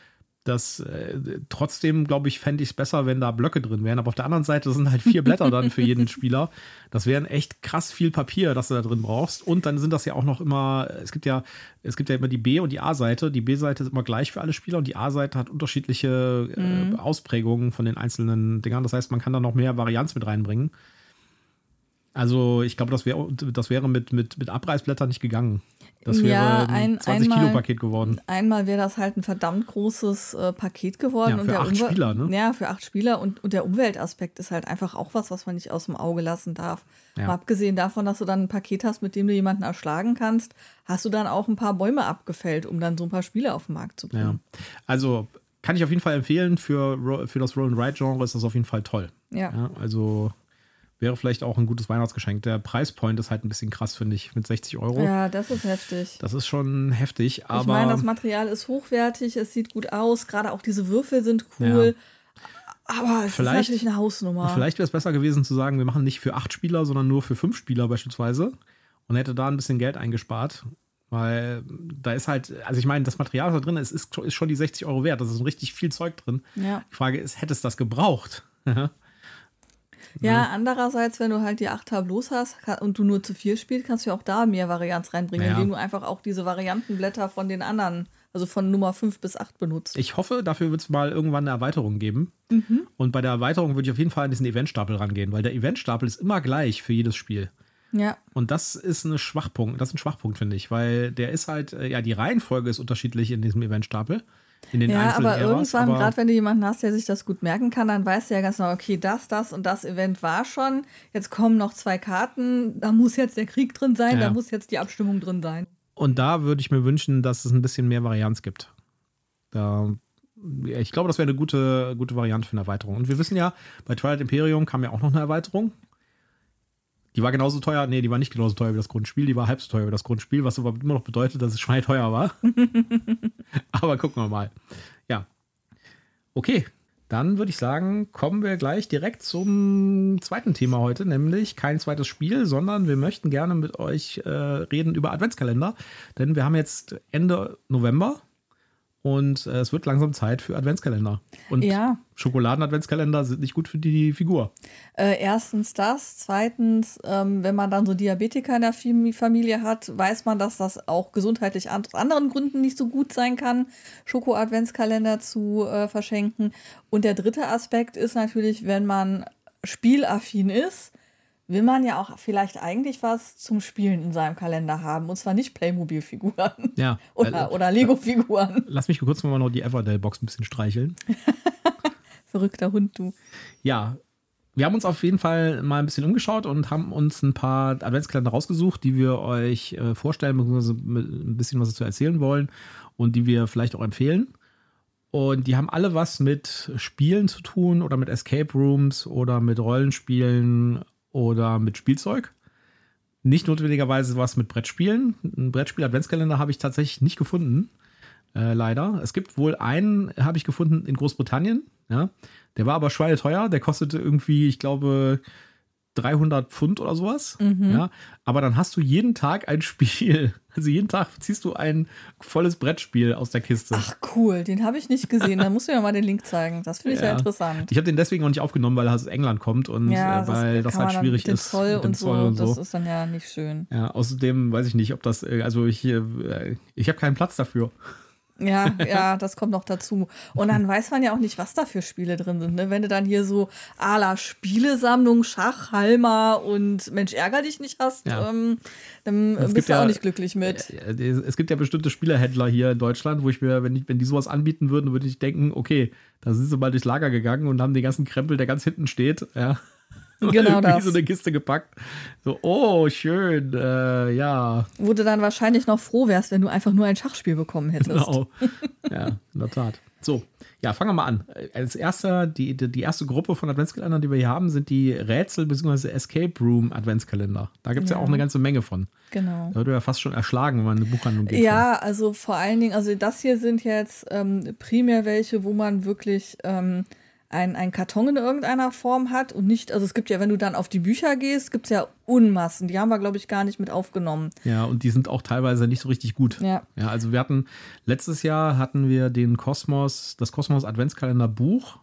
Das äh, trotzdem, glaube ich, fände ich es besser, wenn da Blöcke drin wären. Aber auf der anderen Seite sind halt vier Blätter dann für jeden (laughs) Spieler. Das wären echt krass viel Papier, das du da drin brauchst. Und dann sind das ja auch noch immer, es gibt ja, es gibt ja immer die B- und die A-Seite. Die B-Seite ist immer gleich für alle Spieler und die A-Seite hat unterschiedliche äh, Ausprägungen von den einzelnen Dingern. Das heißt, man kann da noch mehr Varianz mit reinbringen. Also ich glaube, das, wär, das wäre mit, mit, mit Abreißblättern nicht gegangen. Das wäre Ja, ein ein- 20 Kilo einmal- Paket geworden. Einmal wäre das halt ein verdammt großes äh, Paket geworden. Ja, und für der acht Umwel- Spieler, ne? Ja, für acht Spieler. Und, und der Umweltaspekt ist halt einfach auch was, was man nicht aus dem Auge lassen darf. Ja. Mal abgesehen davon, dass du dann ein Paket hast, mit dem du jemanden erschlagen kannst, hast du dann auch ein paar Bäume abgefällt, um dann so ein paar Spiele auf den Markt zu Ja. bringen. Also kann ich auf jeden Fall empfehlen. Für, für das Roll-and-Ride-Genre ist das auf jeden Fall toll. Ja. Ja, also wäre vielleicht auch ein gutes Weihnachtsgeschenk. Der Preispoint ist halt ein bisschen krass, finde ich, mit 60 Euro. Ja, das ist heftig. Das ist schon heftig, aber ich meine, das Material ist hochwertig, es sieht gut aus, gerade auch diese Würfel sind cool. Aber es Vielleicht- ist natürlich eine Hausnummer. vielleicht wäre es besser gewesen zu sagen, wir machen nicht für acht Spieler, sondern nur für fünf Spieler beispielsweise und hätte da ein bisschen Geld eingespart. Weil da ist halt, also ich meine, das Material, was da drin ist, ist, ist schon die 60 Euro wert. Das ist richtig viel Zeug drin. Ja. Die Frage ist, hätte es das gebraucht? (laughs) Ja, andererseits, wenn du halt die acht Tableaus hast und du nur zu vier spielst, kannst du ja auch da mehr Varianz reinbringen, Ja. indem du einfach auch diese Variantenblätter von den anderen, also von Nummer 5 bis 8 benutzt. Ich hoffe, dafür wird es mal irgendwann eine Erweiterung geben. Mhm. Und bei der Erweiterung würde ich auf jeden Fall an diesen Eventstapel rangehen, weil der Eventstapel ist immer gleich für jedes Spiel. ja. Und das ist eine Schwachpunkt, das ist ein Schwachpunkt, finde ich, weil der ist halt, äh, ja, die Reihenfolge ist unterschiedlich in diesem Eventstapel. In den Ja, einzelnen aber Eras, irgendwann, gerade wenn du jemanden hast, der sich das gut merken kann, dann weißt du ja ganz genau, okay, das, das und das Event war schon. Jetzt kommen noch zwei Karten, da muss jetzt der Krieg drin sein, Ja. da muss jetzt die Abstimmung drin sein. Und da würde ich mir wünschen, dass es ein bisschen mehr Varianz gibt. Da, ich glaube, das wäre eine gute, gute Variante für eine Erweiterung. Und wir wissen ja, bei Twilight Imperium kam ja auch noch eine Erweiterung. Die war genauso teuer, nee, die war nicht genauso teuer wie das Grundspiel, die war halb so teuer wie das Grundspiel, was aber immer noch bedeutet, dass es schweineteuer war. (laughs) aber gucken wir mal. Ja. Okay, dann würde ich sagen, kommen wir gleich direkt zum zweiten Thema heute, nämlich kein zweites Spiel, sondern wir möchten gerne mit euch äh, reden über Adventskalender, denn wir haben jetzt Ende November und äh, es wird langsam Zeit für Adventskalender. Und Ja. Schokoladen-Adventskalender sind nicht gut für die Figur. Äh, erstens das. Zweitens, ähm, wenn man dann so Diabetiker in der Fam- Familie hat, weiß man, dass das auch gesundheitlich aus anderen Gründen nicht so gut sein kann, Schoko-Adventskalender zu äh, verschenken. Und der dritte Aspekt ist natürlich, wenn man spielaffin ist, will man ja auch vielleicht eigentlich was zum Spielen in seinem Kalender haben. Und zwar nicht Playmobil-Figuren Ja. (laughs) oder, Äh, oder Lego-Figuren. (laughs) Lass mich kurz mal noch die Everdell-Box ein bisschen streicheln. (laughs) Verrückter Hund, du. Ja, wir haben uns auf jeden Fall mal ein bisschen umgeschaut und haben uns ein paar Adventskalender rausgesucht, die wir euch äh, vorstellen, beziehungsweise ein bisschen was dazu erzählen wollen und die wir vielleicht auch empfehlen. Und die haben alle was mit Spielen zu tun oder mit Escape Rooms oder mit Rollenspielen oder mit Spielzeug. Nicht notwendigerweise was mit Brettspielen. Ein Brettspiel-Adventskalender habe ich tatsächlich nicht gefunden. Äh, leider. Es gibt wohl einen, habe ich gefunden, in Großbritannien. Ja. Der war aber schweineteuer. Der kostete irgendwie, ich glaube, 300 Pfund oder sowas. Ja. Aber dann hast du jeden Tag ein Spiel. (laughs) Also jeden Tag ziehst du ein volles Brettspiel aus der Kiste. Ach cool, den habe ich nicht gesehen. Da musst du mir mal den Link zeigen. Das finde ich ja, Ja. interessant. Ich habe den deswegen auch nicht aufgenommen, weil er aus England kommt und Ja, äh, weil das, man halt schwierig mit dem ist. Zoll mit dem und so, Zoll und das so. ist dann ja nicht schön. Ja, außerdem weiß ich nicht, ob das, äh, also ich, äh, ich habe keinen Platz dafür. Ja, (laughs) ja, das kommt noch dazu. Und dann weiß man ja auch nicht, was da für Spiele drin sind. Ne? Wenn du dann hier so à la Spielesammlung, Schach, Halma und Mensch, ärger dich nicht hast, Ja. ähm, dann Es gibt bist du ja- auch nicht glücklich mit. Äh, Es gibt ja bestimmte Spielerhändler hier in Deutschland, wo ich mir, wenn, ich, wenn die sowas anbieten würden, würde ich denken, okay, da sind sie mal durchs Lager gegangen und haben den ganzen Krempel, der ganz hinten steht, ja. (laughs) Genau das. so eine Kiste gepackt. So, oh, schön, äh, ja, Wo du dann wahrscheinlich noch froh wärst, wenn du einfach nur ein Schachspiel bekommen (laughs) hättest. genau. ja, in der Tat. So, ja, fangen wir mal an. Als erster, die, die erste Gruppe von Adventskalendern, die wir hier haben, sind die Rätsel- bzw. Escape Room Adventskalender. Da gibt es ja. Ja. auch eine ganze Menge von. Genau. Da wird ja fast schon erschlagen, wenn man in eine Buchhandlung geht. Ja, also vor allen Dingen, also das hier sind jetzt ähm, primär welche, wo man wirklich ähm, ein, ein Karton in irgendeiner Form hat und nicht, also es gibt ja, wenn du dann auf die Bücher gehst, gibt es ja Unmassen. Die haben wir, glaube ich, gar nicht mit aufgenommen. Ja, und die sind auch teilweise nicht so richtig gut. Ja. Ja, also wir hatten letztes Jahr hatten wir den Kosmos, das Kosmos Adventskalender Buch.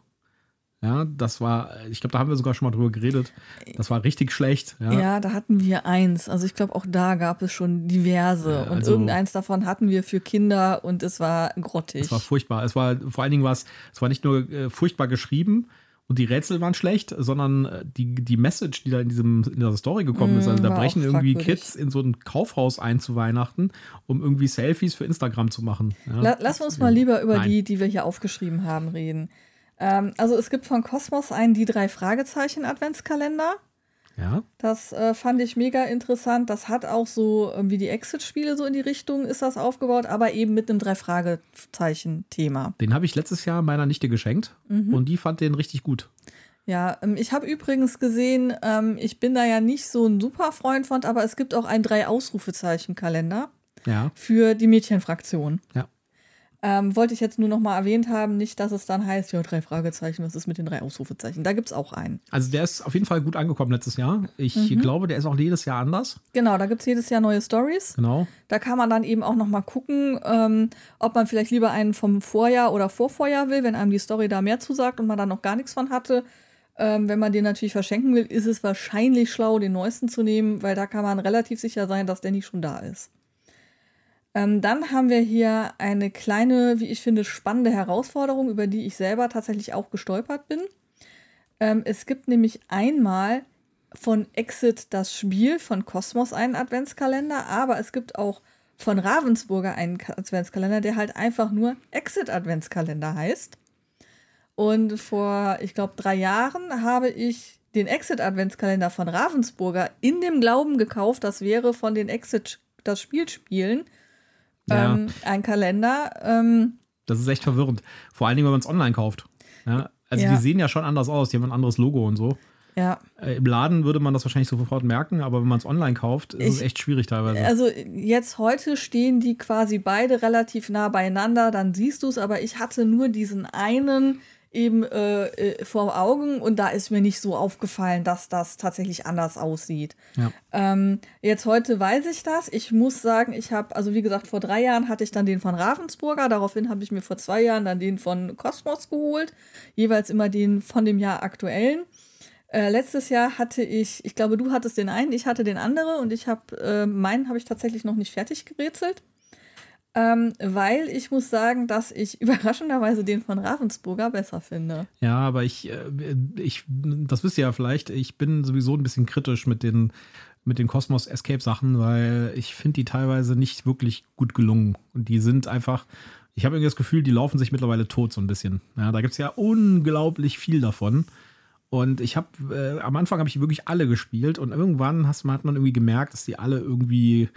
Ja, das war, ich glaube, da haben wir sogar schon mal drüber geredet. Das war richtig schlecht. Ja, Ja, da hatten wir eins. Also ich glaube, auch da gab es schon diverse. Ja, und also- irgendeins davon hatten wir für Kinder und es war grottig. Es war furchtbar. Es war vor allen Dingen was, es war nicht nur äh, furchtbar geschrieben Und die Rätsel waren schlecht, sondern äh, die, die Message, die da in, diesem, in dieser Story gekommen ist. Also da Mm, brechen irgendwie. Kids in so ein Kaufhaus ein zu Weihnachten, um irgendwie Selfies für Instagram zu machen. Ja. La lass uns mal lieber über Nein. die, die wir hier aufgeschrieben haben, reden. Ähm, also es gibt von Cosmos einen die drei Fragezeichen Adventskalender. ja. Das äh, fand ich mega interessant. Das hat auch so ähm, wie die Exit-Spiele so in die Richtung ist das aufgebaut, aber eben mit einem drei Fragezeichen Thema. Den habe ich letztes Jahr meiner Nichte geschenkt Mhm. und die fand den richtig gut. Ja, ähm, ich habe übrigens gesehen, ähm, ich bin da ja nicht so ein super Freund von, aber es gibt auch einen drei Ausrufezeichen Kalender Ja. für die Mädchenfraktion. Ja. Ähm, wollte ich jetzt nur noch mal erwähnt haben, nicht, dass es dann heißt, ja, drei Fragezeichen, was ist mit den drei Ausrufezeichen? Da gibt es auch einen. Also der ist auf jeden Fall gut angekommen letztes Jahr. Ich Mhm. glaube, der ist auch jedes Jahr anders. Genau, da gibt es jedes Jahr neue Stories. Genau. Da kann man dann eben auch noch mal gucken, ähm, ob man vielleicht lieber einen vom Vorjahr oder Vorvorjahr will, wenn einem die Story da mehr zusagt und man da noch gar nichts von hatte. Ähm, wenn man den natürlich verschenken will, ist es wahrscheinlich schlau, den neuesten zu nehmen, weil da kann man relativ sicher sein, dass der nicht schon da ist. Ähm, dann haben wir hier eine kleine, wie ich finde, spannende Herausforderung, über die ich selber tatsächlich auch gestolpert bin. Ähm, es gibt nämlich einmal von Exit das Spiel von Cosmos einen Adventskalender, aber es gibt auch von Ravensburger einen Ka- Adventskalender, der halt einfach nur Exit Adventskalender heißt. Und vor, ich glaube, drei Jahren habe ich den Exit Adventskalender von Ravensburger in dem Glauben gekauft, das wäre von den Exit das Spiel spielen. Ja. Ähm, ein Kalender. Ähm, Das ist echt verwirrend. Vor allen Dingen, wenn man es online kauft. Ja. Also Ja. die sehen ja schon anders aus. Die haben ein anderes Logo und so. ja. Äh, Im Laden würde man das wahrscheinlich sofort merken, aber wenn man es online kauft, ist es Ich- echt schwierig teilweise. Also jetzt heute stehen die quasi beide relativ nah beieinander, dann siehst du es, aber ich hatte nur diesen einen eben äh, äh, vor Augen und da ist mir nicht so aufgefallen, dass das tatsächlich anders aussieht. ja. Ähm, jetzt heute weiß ich das. Ich muss sagen, ich habe, also wie gesagt, vor drei Jahren hatte ich dann den von Ravensburger. Daraufhin habe ich mir vor zwei Jahren dann den von Cosmos geholt. Jeweils immer den von dem Jahr aktuellen. Äh, letztes Jahr hatte ich, ich glaube, du hattest den einen, ich hatte den andere und ich habe, äh, meinen habe ich tatsächlich noch nicht fertig gerätselt. Ähm, weil ich muss sagen, dass ich (laughs) überraschenderweise den von Ravensburger besser finde. Ja, aber ich, äh, ich, das wisst ihr ja vielleicht, ich bin sowieso ein bisschen kritisch mit den, mit den Cosmos Escape Sachen, weil ich finde die teilweise nicht wirklich gut gelungen. Und die sind einfach, ich habe irgendwie das Gefühl, die laufen sich mittlerweile tot so ein bisschen. Ja, da gibt es ja unglaublich viel davon. Und ich habe, äh, am Anfang habe ich wirklich alle gespielt und irgendwann hast, hat man irgendwie gemerkt, dass die alle irgendwie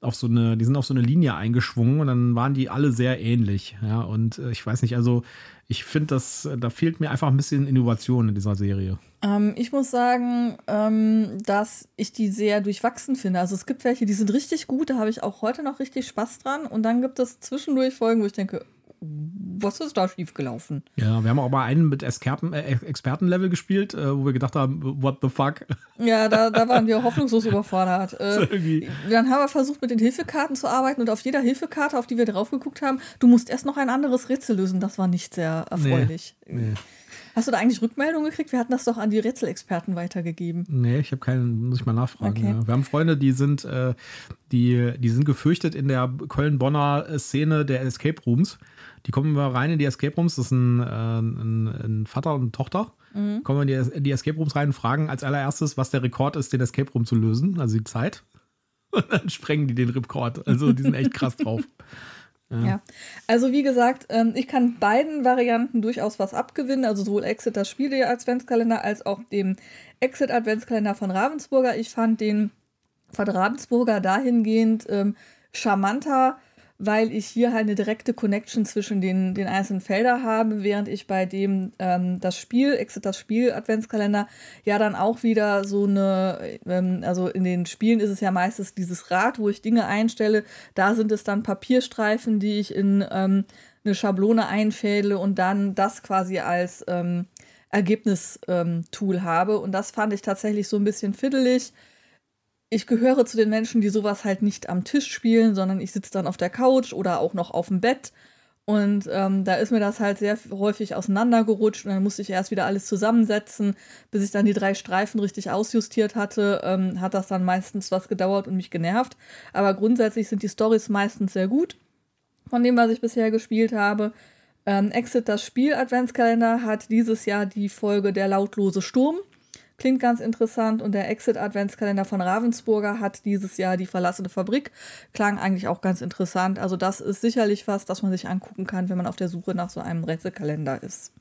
auf so eine, die sind auf so eine Linie eingeschwungen und dann waren die alle sehr ähnlich. Ja, und äh, ich weiß nicht, also ich finde, dass äh, da fehlt mir einfach ein bisschen Innovation in dieser Serie. Ähm, ich muss sagen, ähm, dass ich die sehr durchwachsen finde. Also es gibt welche, die sind richtig gut, da habe ich auch heute noch richtig Spaß dran. Und dann gibt es zwischendurch Folgen, wo ich denke, was ist da schiefgelaufen? Ja, wir haben auch mal einen mit äh, Expertenlevel gespielt, äh, wo wir gedacht haben, what the fuck? Ja, da, da waren wir hoffnungslos überfordert. (laughs) Äh, dann haben wir versucht, mit den Hilfekarten zu arbeiten und auf jeder Hilfekarte, auf die wir drauf geguckt haben, du musst erst noch ein anderes Rätsel lösen. Das war nicht sehr erfreulich. Nee. Hast du da eigentlich Rückmeldungen gekriegt? Wir hatten das doch an die Rätselexperten weitergegeben. Nee, ich habe keinen, muss ich mal nachfragen. Okay. Ja. Wir haben Freunde, die sind, äh, die, die sind gefürchtet in der Köln-Bonner Szene der Escape Rooms. Die kommen immer rein in die Escape Rooms, das sind äh, ein, ein Vater und eine Tochter. Kommen in die, in die Escape Rooms rein und fragen als allererstes, was der Rekord ist, den Escape Room zu lösen, also die Zeit. (laughs) Und dann sprengen die den Rekord. Also die sind echt krass drauf. (laughs) Ja. Also wie gesagt, ähm, ich kann beiden Varianten durchaus was abgewinnen, also sowohl Exit das Spiel der Adventskalender als auch dem Exit Adventskalender von Ravensburger. Ich fand den von Ravensburger dahingehend ähm, charmanter, weil ich hier halt eine direkte Connection zwischen den, den einzelnen Feldern habe, während ich bei dem ähm, das Spiel, Exit das Spiel Adventskalender, ja dann auch wieder so eine, ähm, also in den Spielen ist es ja meistens dieses Rad, wo ich Dinge einstelle. Da sind es dann Papierstreifen, die ich in ähm, eine Schablone einfädle und dann das quasi als ähm, Ergebnis-Tool habe. Und das fand ich tatsächlich so ein bisschen fiddelig ich gehöre zu den Menschen, die sowas halt nicht am Tisch spielen, sondern ich sitze dann auf der Couch oder auch noch auf dem Bett. Und ähm, da ist mir das halt sehr häufig auseinandergerutscht und dann musste ich erst wieder alles zusammensetzen, bis ich dann die drei Streifen richtig ausjustiert hatte. Ähm, hat das dann meistens was gedauert und mich genervt. Aber grundsätzlich sind die Stories meistens sehr gut, von dem, was ich bisher gespielt habe. Ähm, Exit, das Spiel Adventskalender, hat dieses Jahr die Folge Der lautlose Sturm. Klingt ganz interessant. Und der Exit Adventskalender von Ravensburger hat dieses Jahr die verlassene Fabrik. Klang eigentlich auch ganz interessant. Also das ist sicherlich was, das man sich angucken kann, wenn man auf der Suche nach so einem Rätselkalender ist.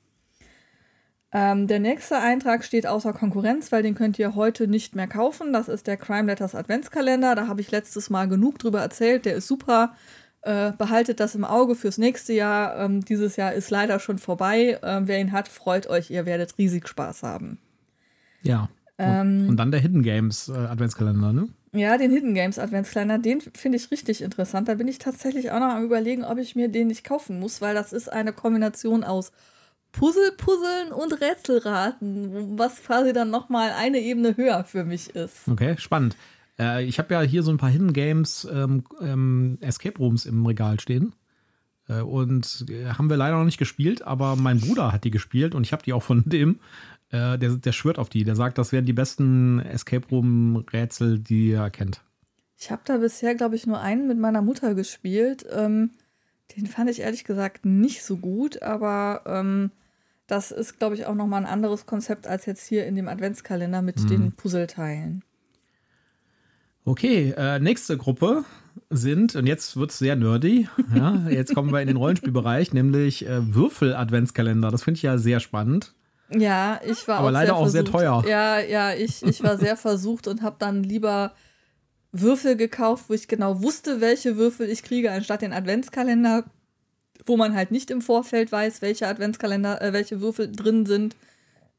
Ähm, der nächste Eintrag steht außer Konkurrenz, weil den könnt ihr heute nicht mehr kaufen. Das ist der Crime Letters Adventskalender. Da habe ich letztes Mal genug drüber erzählt. Der ist super. Äh, behaltet das im Auge fürs nächste Jahr. Ähm, dieses Jahr ist leider schon vorbei. Ähm, wer ihn hat, freut euch. Ihr werdet riesig Spaß haben. Ja. Ähm, und dann der Hidden Games äh, Adventskalender, ne? Ja, den Hidden Games Adventskalender, den finde ich richtig interessant. Da bin ich tatsächlich auch noch am überlegen, ob ich mir den nicht kaufen muss, weil das ist eine Kombination aus Puzzle, Puzzeln und Rätselraten, was quasi dann nochmal eine Ebene höher für mich ist. Okay, spannend. Äh, ich habe ja hier so ein paar Hidden Games ähm, ähm, Escape Rooms im Regal stehen. Äh, und äh, haben wir leider noch nicht gespielt, aber mein Bruder hat die gespielt und ich habe die auch von (laughs) dem. Äh, der, der schwört auf die. Der sagt, das wären die besten Escape Room-Rätsel, die er kennt. Ich habe da bisher, glaube ich, nur einen mit meiner Mutter gespielt. Ähm, den fand ich ehrlich gesagt nicht so gut, aber ähm, das ist, glaube ich, auch nochmal ein anderes Konzept als jetzt hier in dem Adventskalender mit mhm. den Puzzleteilen. Okay, äh, nächste Gruppe sind, und jetzt wird es sehr nerdy, ja, jetzt kommen wir in den Rollenspielbereich, (laughs) nämlich äh, Würfel-Adventskalender. Das finde ich ja sehr spannend. Ja, ich war Aber auch leider sehr auch sehr teuer. Ja, ja, ich, ich war sehr (laughs) versucht und habe dann lieber Würfel gekauft, wo ich genau wusste, welche Würfel ich kriege, anstatt den Adventskalender, wo man halt nicht im Vorfeld weiß, welche Adventskalender, äh, welche Würfel drin sind.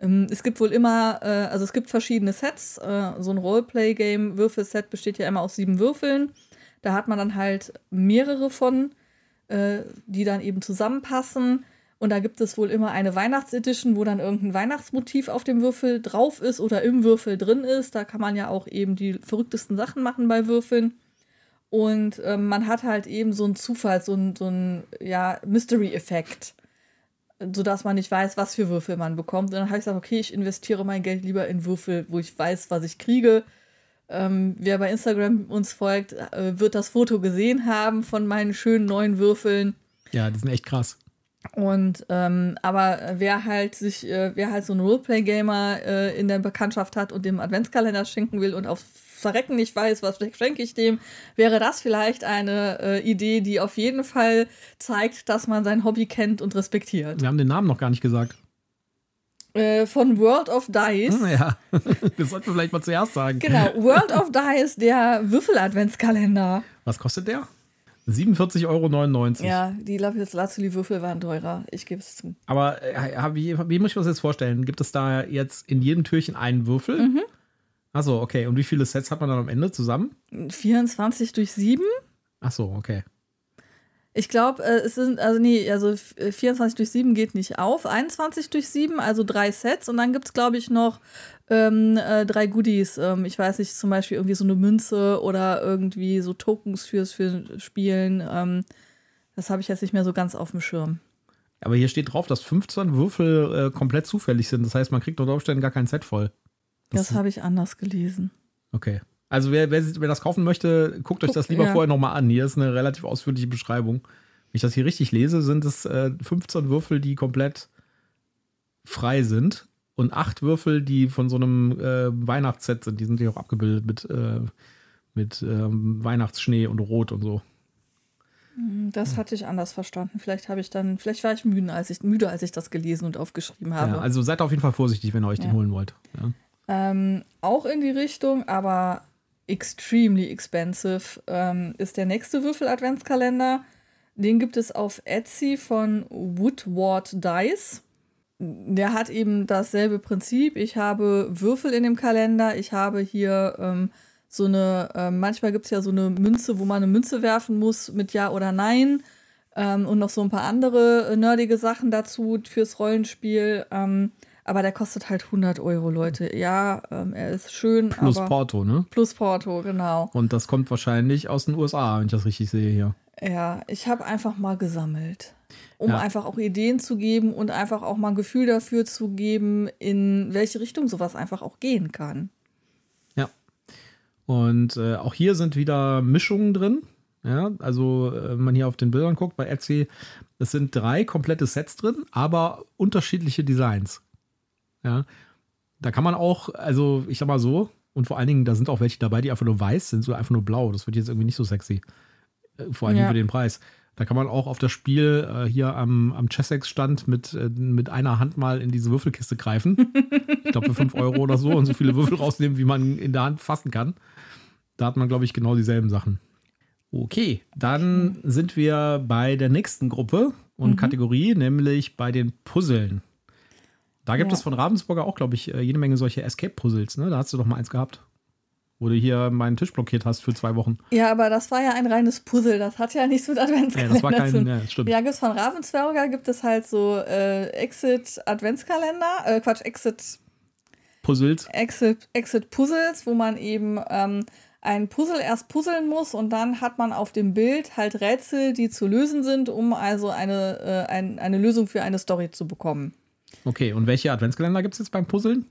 Ähm, es gibt wohl immer, äh, also es gibt verschiedene Sets. Äh, so ein Roleplay-Game, Würfelset besteht ja immer aus sieben Würfeln. Da hat man dann halt mehrere von, äh, die dann eben zusammenpassen. Und da gibt es wohl immer eine Weihnachtsedition, wo dann irgendein Weihnachtsmotiv auf dem Würfel drauf ist oder im Würfel drin ist. Da kann man ja auch eben die verrücktesten Sachen machen bei Würfeln. Und ähm, man hat halt eben so einen Zufall, so einen, so einen ja, Mystery-Effekt, sodass man nicht weiß, was für Würfel man bekommt. Und dann habe ich gesagt, okay, ich investiere mein Geld lieber in Würfel, wo ich weiß, was ich kriege. Ähm, wer bei Instagram uns folgt, äh, wird das Foto gesehen haben von meinen schönen neuen Würfeln. Ja, die sind echt krass. Und ähm, aber wer halt sich, äh, wer halt so einen Roleplay-Gamer äh, in der Bekanntschaft hat und dem Adventskalender schenken will und auf Verrecken nicht weiß, was schenke ich dem, wäre das vielleicht eine äh, Idee, die auf jeden Fall zeigt, dass man sein Hobby kennt und respektiert. Wir haben den Namen noch gar nicht gesagt. Äh, von World of Dice. Hm, ja, (laughs) das sollten wir vielleicht mal zuerst sagen. Genau, World of Dice, der Würfel-Adventskalender. Was kostet der? 47,99 Euro. Ja, die Lapis Lazuli-Würfel waren teurer. Ich gebe es zu. Aber äh, wie, wie, muss ich mir das jetzt vorstellen? Gibt es da jetzt in jedem Türchen einen Würfel? Mhm. Achso, okay. Und wie viele Sets hat man dann am Ende zusammen? 24 durch 7. Achso, okay. Ich glaube, äh, es sind, also nee, also 24 äh, durch 7 geht nicht auf. 21 durch 7, also drei Sets. Und dann gibt es, glaube ich, noch ähm, äh, drei Goodies. Ähm, ich weiß nicht, zum Beispiel irgendwie so eine Münze oder irgendwie so Tokens fürs für Spielen. Ähm, das habe ich jetzt nicht mehr so ganz auf dem Schirm. Aber hier steht drauf, dass 15 Würfel äh, komplett zufällig sind. Das heißt, man kriegt unter Umständen gar kein Set voll. Das, das habe ich anders gelesen. Okay. Also wer, wer, wer das kaufen möchte, guckt euch das lieber ja. vorher nochmal an. Hier ist eine relativ ausführliche Beschreibung. Wenn ich das hier richtig lese, sind es äh, 15 Würfel, die komplett frei sind und acht Würfel, die von so einem äh, Weihnachtsset sind. Die sind hier auch abgebildet mit, äh, mit ähm, Weihnachtsschnee und Rot und so. Hm, das hatte ich anders verstanden. Vielleicht habe ich dann, vielleicht war ich müde, als ich müde, als ich das gelesen und aufgeschrieben habe. Ja, also seid auf jeden Fall vorsichtig, wenn ihr euch ja. den holen wollt. Ja. Ähm, auch in die Richtung, aber extremely expensive, ähm, ist der nächste Würfel-Adventskalender. Den gibt es auf Etsy von Woodward Dice. Der hat eben dasselbe Prinzip. Ich habe Würfel in dem Kalender. Ich habe hier ähm, so eine, äh, manchmal gibt es ja so eine Münze, wo man eine Münze werfen muss mit Ja oder Nein. Ähm, und noch so ein paar andere äh, nerdige Sachen dazu fürs Rollenspiel. Ähm, aber der kostet halt 100 Euro, Leute. Ja, ähm, er ist schön. Plus Porto, ne? Plus Porto, genau. Und das kommt wahrscheinlich aus den USA, wenn ich das richtig sehe hier. Ja, ich habe einfach mal gesammelt, um ja. einfach auch Ideen zu geben und einfach auch mal ein Gefühl dafür zu geben, in welche Richtung sowas einfach auch gehen kann. Ja. Und äh, auch hier sind wieder Mischungen drin. Ja, also äh, wenn man hier auf den Bildern guckt bei Etsy, es sind drei komplette Sets drin, aber unterschiedliche Designs. Ja, da kann man auch, also ich sag mal so, und vor allen Dingen, da sind auch welche dabei, die einfach nur weiß sind, so einfach nur blau. Das wird jetzt irgendwie nicht so sexy. Äh, vor allem ja. für den Preis. Da kann man auch auf das Spiel äh, hier am, am Chessex-Stand mit, äh, mit einer Hand mal in diese Würfelkiste greifen. ich glaube für 5 Euro oder so und so viele Würfel rausnehmen, wie man in der Hand fassen kann. Da hat man, glaube ich, genau dieselben Sachen. Okay, dann sind wir bei der nächsten Gruppe und mhm. Kategorie, nämlich bei den Puzzeln. Da gibt ja. es von Ravensburger auch, glaube ich, äh, jede Menge solche Escape-Puzzles. Ne? Da hast du doch mal eins gehabt. Wo du hier meinen Tisch blockiert hast für zwei Wochen. Ja, aber das war ja ein reines Puzzle. Das hat ja nichts mit Adventskalender ja, das war kein, zu tun. Ja, stimmt. Ja, von Ravensburger gibt es halt so äh, Exit-Adventskalender. Äh, Quatsch, Exit. Puzzles. Exit, Exit Puzzles, wo man eben ähm, ein Puzzle erst puzzeln muss und dann hat man auf dem Bild halt Rätsel, die zu lösen sind, um also eine, äh, ein, eine Lösung für eine Story zu bekommen. Okay, und welche Adventskalender gibt es jetzt beim Puzzeln?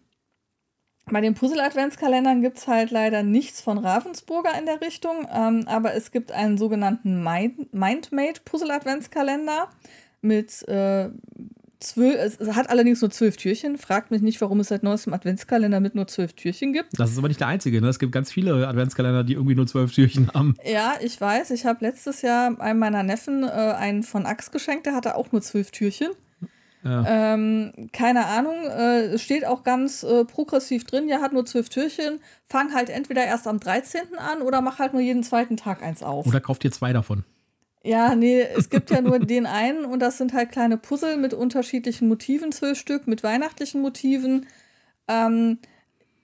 Bei den Puzzle-Adventskalendern gibt es halt leider nichts von Ravensburger in der Richtung, ähm, aber es gibt einen sogenannten Mind Mindmade Puzzle-Adventskalender mit äh, zwölf, es hat allerdings nur zwölf Türchen. Fragt mich nicht, warum es seit neuestem Adventskalender mit nur zwölf Türchen gibt. Das ist aber nicht der einzige, ne? Es gibt ganz viele Adventskalender, die irgendwie nur zwölf Türchen haben. Ja, ich weiß. Ich habe letztes Jahr einem meiner Neffen äh, einen von Axe geschenkt, der hatte auch nur zwölf Türchen. Ja. Ähm, keine Ahnung, äh, steht auch ganz äh, progressiv drin, ja, hat nur zwölf Türchen, fang halt entweder erst am 13. an oder mach halt nur jeden zweiten Tag eins auf. Oder kauft ihr zwei davon. Ja, nee, es (laughs) gibt ja nur den einen und das sind halt kleine Puzzle mit unterschiedlichen Motiven, zwölf Stück, mit weihnachtlichen Motiven. Ähm,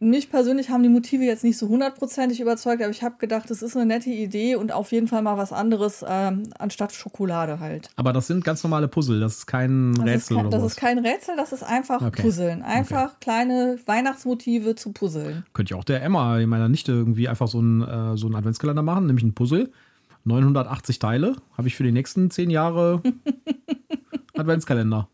mich persönlich haben die Motive jetzt nicht so hundertprozentig überzeugt, aber ich habe gedacht, das ist eine nette Idee und auf jeden Fall mal was anderes ähm, anstatt Schokolade halt. Aber das sind ganz normale Puzzle, das ist kein das Rätsel ist kein, oder Das was? ist kein Rätsel, das ist einfach okay. Puzzeln. Einfach okay. kleine Weihnachtsmotive zu puzzeln. Könnte ich auch der Emma, meiner Nichte, irgendwie einfach so einen, äh, so einen Adventskalender machen, nämlich ein Puzzle 980 Teile habe ich für die nächsten zehn Jahre (laughs) Adventskalender.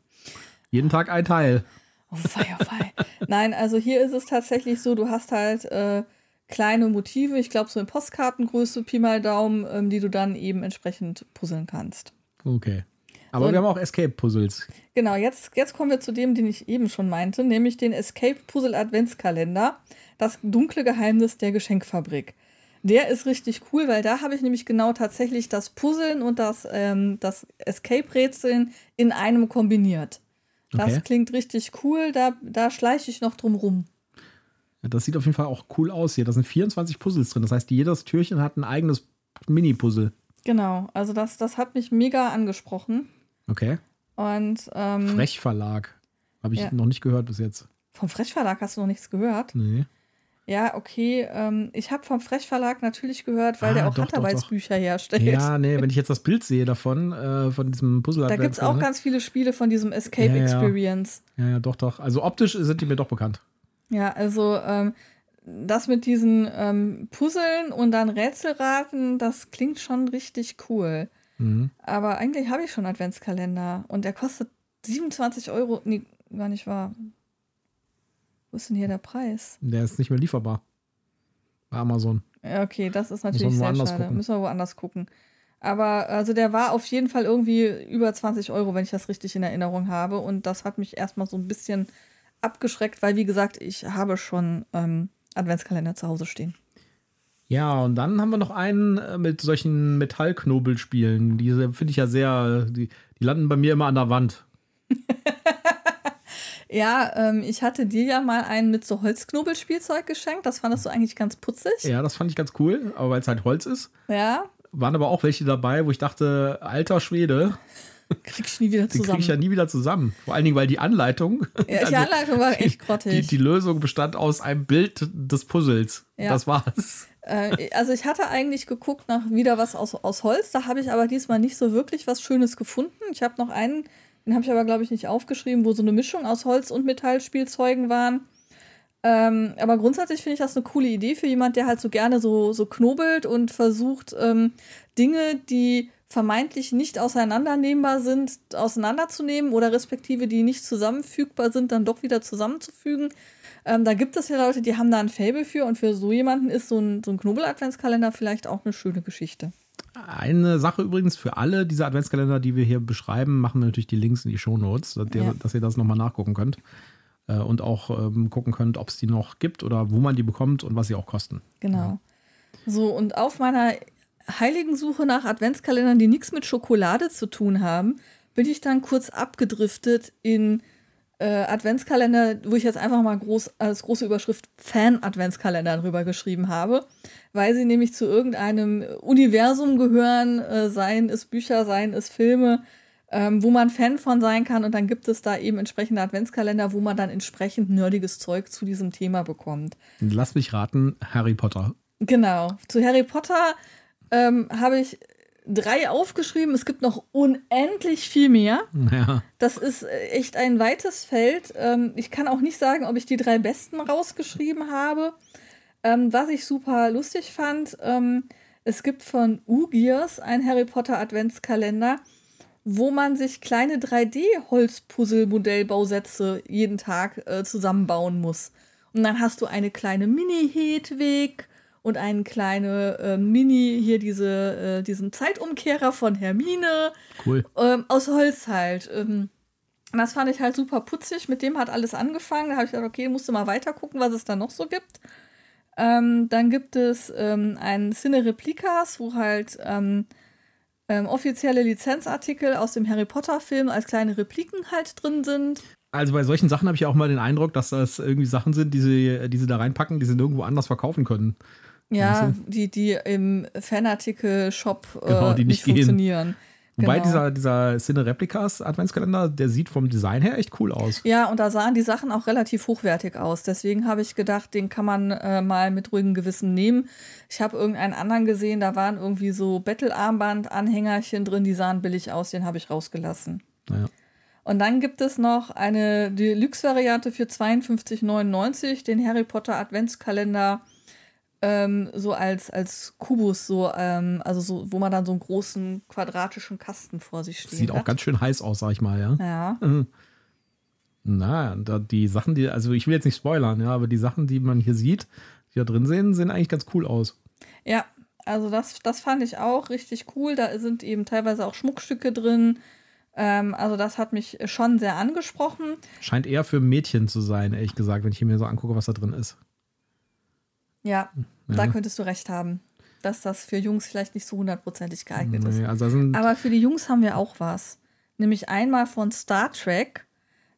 Jeden Tag ein Teil. Oh, fei, oh, fei. Nein, also hier ist es tatsächlich so, du hast halt äh, kleine Motive, ich glaube so in Postkartengröße, Pi mal Daumen, ähm, die du dann eben entsprechend puzzeln kannst. Okay. Aber Und, wir haben auch Escape-Puzzles. Genau, jetzt, jetzt kommen wir zu dem, den ich eben schon meinte, nämlich den Escape-Puzzle-Adventskalender. Das dunkle Geheimnis der Geschenkfabrik. Der ist richtig cool, weil da habe ich nämlich genau tatsächlich das Puzzeln und das, ähm, das Escape-Rätseln in einem kombiniert. Das okay. klingt richtig cool, da, da schleiche ich noch drum rum. Ja, das sieht auf jeden Fall auch cool aus hier. Da sind 24 Puzzles drin. Das heißt, jedes Türchen hat ein eigenes Mini-Puzzle. Genau, also das, das hat mich mega angesprochen. Okay. Und ähm, Frechverlag. Habe ich ja. noch nicht gehört bis jetzt. Vom Frechverlag hast du noch nichts gehört? Nee. Ja, okay. Ähm, ich habe vom Frechverlag natürlich gehört, weil ah, der auch Handarbeitsbücher herstellt. Ja, nee, wenn ich jetzt das Bild sehe davon, äh, von diesem puzzle Da gibt es auch ganz viele Spiele von diesem Escape ja, Experience. Ja. ja, doch, doch. Also optisch sind die mir doch bekannt. Ja, also ähm, das mit diesen ähm, Puzzeln und dann Rätselraten, das klingt schon richtig cool. Mhm. Aber eigentlich habe ich schon Adventskalender und der kostet 27 Euro. Nee, gar nicht wahr. Wo ist denn hier der Preis? Der ist nicht mehr lieferbar. Bei Amazon. Ja, okay, das ist natürlich sehr schade. Gucken. Müssen wir woanders gucken. Aber also der war auf jeden Fall irgendwie über 20 Euro, wenn ich das richtig in Erinnerung habe. Und das hat mich erstmal so ein bisschen abgeschreckt, weil wie gesagt, ich habe schon ähm, Adventskalender zu Hause stehen. Ja, und dann haben wir noch einen äh, mit solchen Metallknobelspielen. Diese finde ich ja sehr, die, die landen bei mir immer an der Wand. (laughs) Ja, ähm, ich hatte dir ja mal einen mit so Holzknobelspielzeug geschenkt. Das fandest du eigentlich ganz putzig. Ja, das fand ich ganz cool, aber weil es halt Holz ist. Ja. Waren aber auch welche dabei, wo ich dachte, alter Schwede. (laughs) Krieg ich nie wieder zusammen. (laughs) Die krieg ich ja nie wieder zusammen. Vor allen Dingen, weil die Anleitung. (laughs) Ja, die also, Anleitung war echt grottig. Die, die, Lösung bestand aus einem Bild des Puzzles. Ja. Das war's. Äh, also ich hatte eigentlich geguckt nach wieder was aus, aus Holz. Da habe ich aber diesmal nicht so wirklich was Schönes gefunden. Ich habe noch einen den habe ich aber, glaube ich, nicht aufgeschrieben, wo so eine Mischung aus Holz- und Metallspielzeugen waren. Ähm, aber grundsätzlich finde ich das eine coole Idee für jemand, der halt so gerne so, so knobelt und versucht, ähm, Dinge, die vermeintlich nicht auseinandernehmbar sind, auseinanderzunehmen oder respektive die nicht zusammenfügbar sind, dann doch wieder zusammenzufügen. Ähm, da gibt es ja Leute, die haben da ein Fable für und für so jemanden ist so ein, so ein Knobel-Adventskalender vielleicht auch eine schöne Geschichte. Eine Sache übrigens für alle diese Adventskalender, die wir hier beschreiben, machen wir natürlich die Links in die Shownotes, dass, ihr- Ja. dass ihr das nochmal nachgucken könnt. Äh, und auch ähm, gucken könnt, ob es die noch gibt oder wo man die bekommt und was sie auch kosten. Genau. So, und auf meiner heiligen Suche nach Adventskalendern, die nichts mit Schokolade zu tun haben, bin ich dann kurz abgedriftet in äh, Adventskalender, wo ich jetzt einfach mal groß als große Überschrift Fan-Adventskalender drüber geschrieben habe, weil sie nämlich zu irgendeinem Universum gehören, äh, seien es Bücher, seien es Filme, ähm, wo man Fan von sein kann. Und dann gibt es da eben entsprechende Adventskalender, wo man dann entsprechend nerdiges Zeug zu diesem Thema bekommt. Lass mich raten, Harry Potter. Genau. Zu Harry Potter ähm, habe ich drei aufgeschrieben. Es gibt noch unendlich viel mehr. Ja, Das ist äh, echt ein weites Feld. Ähm, ich kann auch nicht sagen, ob ich die drei besten rausgeschrieben habe. Ähm, was ich super lustig fand, ähm, es gibt von Ugiers ein Harry Potter Adventskalender, wo man sich kleine 3D-Holzpuzzle-Modellbausätze jeden Tag äh, zusammenbauen muss. Und dann hast du eine kleine Mini-Hedwig und eine kleine äh, Mini, hier diese, äh, diesen Zeitumkehrer von Hermine cool. ähm, aus Holz halt. Ähm, das fand ich halt super putzig. Mit dem hat alles angefangen. Da habe ich gedacht, okay, musst du mal weiter gucken, was es da noch so gibt. Ähm, dann gibt es ähm, ein Cine Replicas, wo halt ähm, ähm, offizielle Lizenzartikel aus dem Harry Potter-Film als kleine Repliken halt drin sind. Also bei solchen Sachen habe ich auch mal den Eindruck, dass das irgendwie Sachen sind, die sie, die sie da reinpacken, die sie nirgendwo anders verkaufen können. Ja, die, die im Fanartikel-Shop äh, Genau, die nicht, nicht funktionieren. Wobei Genau. dieser, dieser Cine Replicas Adventskalender, der sieht vom Design her echt cool aus. Ja, und da sahen die Sachen auch relativ hochwertig aus. Deswegen habe ich gedacht, den kann man äh, mal mit ruhigem Gewissen nehmen. Ich habe irgendeinen anderen gesehen, da waren irgendwie so Battle-Armband-Anhängerchen drin, die sahen billig aus, den habe ich rausgelassen. Naja. Und dann gibt es noch eine Deluxe-Variante für 52,99, den Harry Potter Adventskalender. Ähm, so als, als Kubus, so, ähm, also so, wo man dann so einen großen quadratischen Kasten vor sich stehen Sieht hat. auch ganz schön heiß aus, sag ich mal, ja. ja. Na, da die Sachen, die, also ich will jetzt nicht spoilern, ja, aber die Sachen, die man hier sieht, die da drin sehen, sehen eigentlich ganz cool aus. Ja, also das, das fand ich auch richtig cool. Da sind eben teilweise auch Schmuckstücke drin. Ähm, also das hat mich schon sehr angesprochen. Scheint eher für Mädchen zu sein, ehrlich gesagt, wenn ich mir so angucke, was da drin ist. Ja, Ja. da könntest du recht haben, dass das für Jungs vielleicht nicht so hundertprozentig geeignet ist. Nee, also da sind, Aber für die Jungs haben wir auch was. Nämlich einmal von Star Trek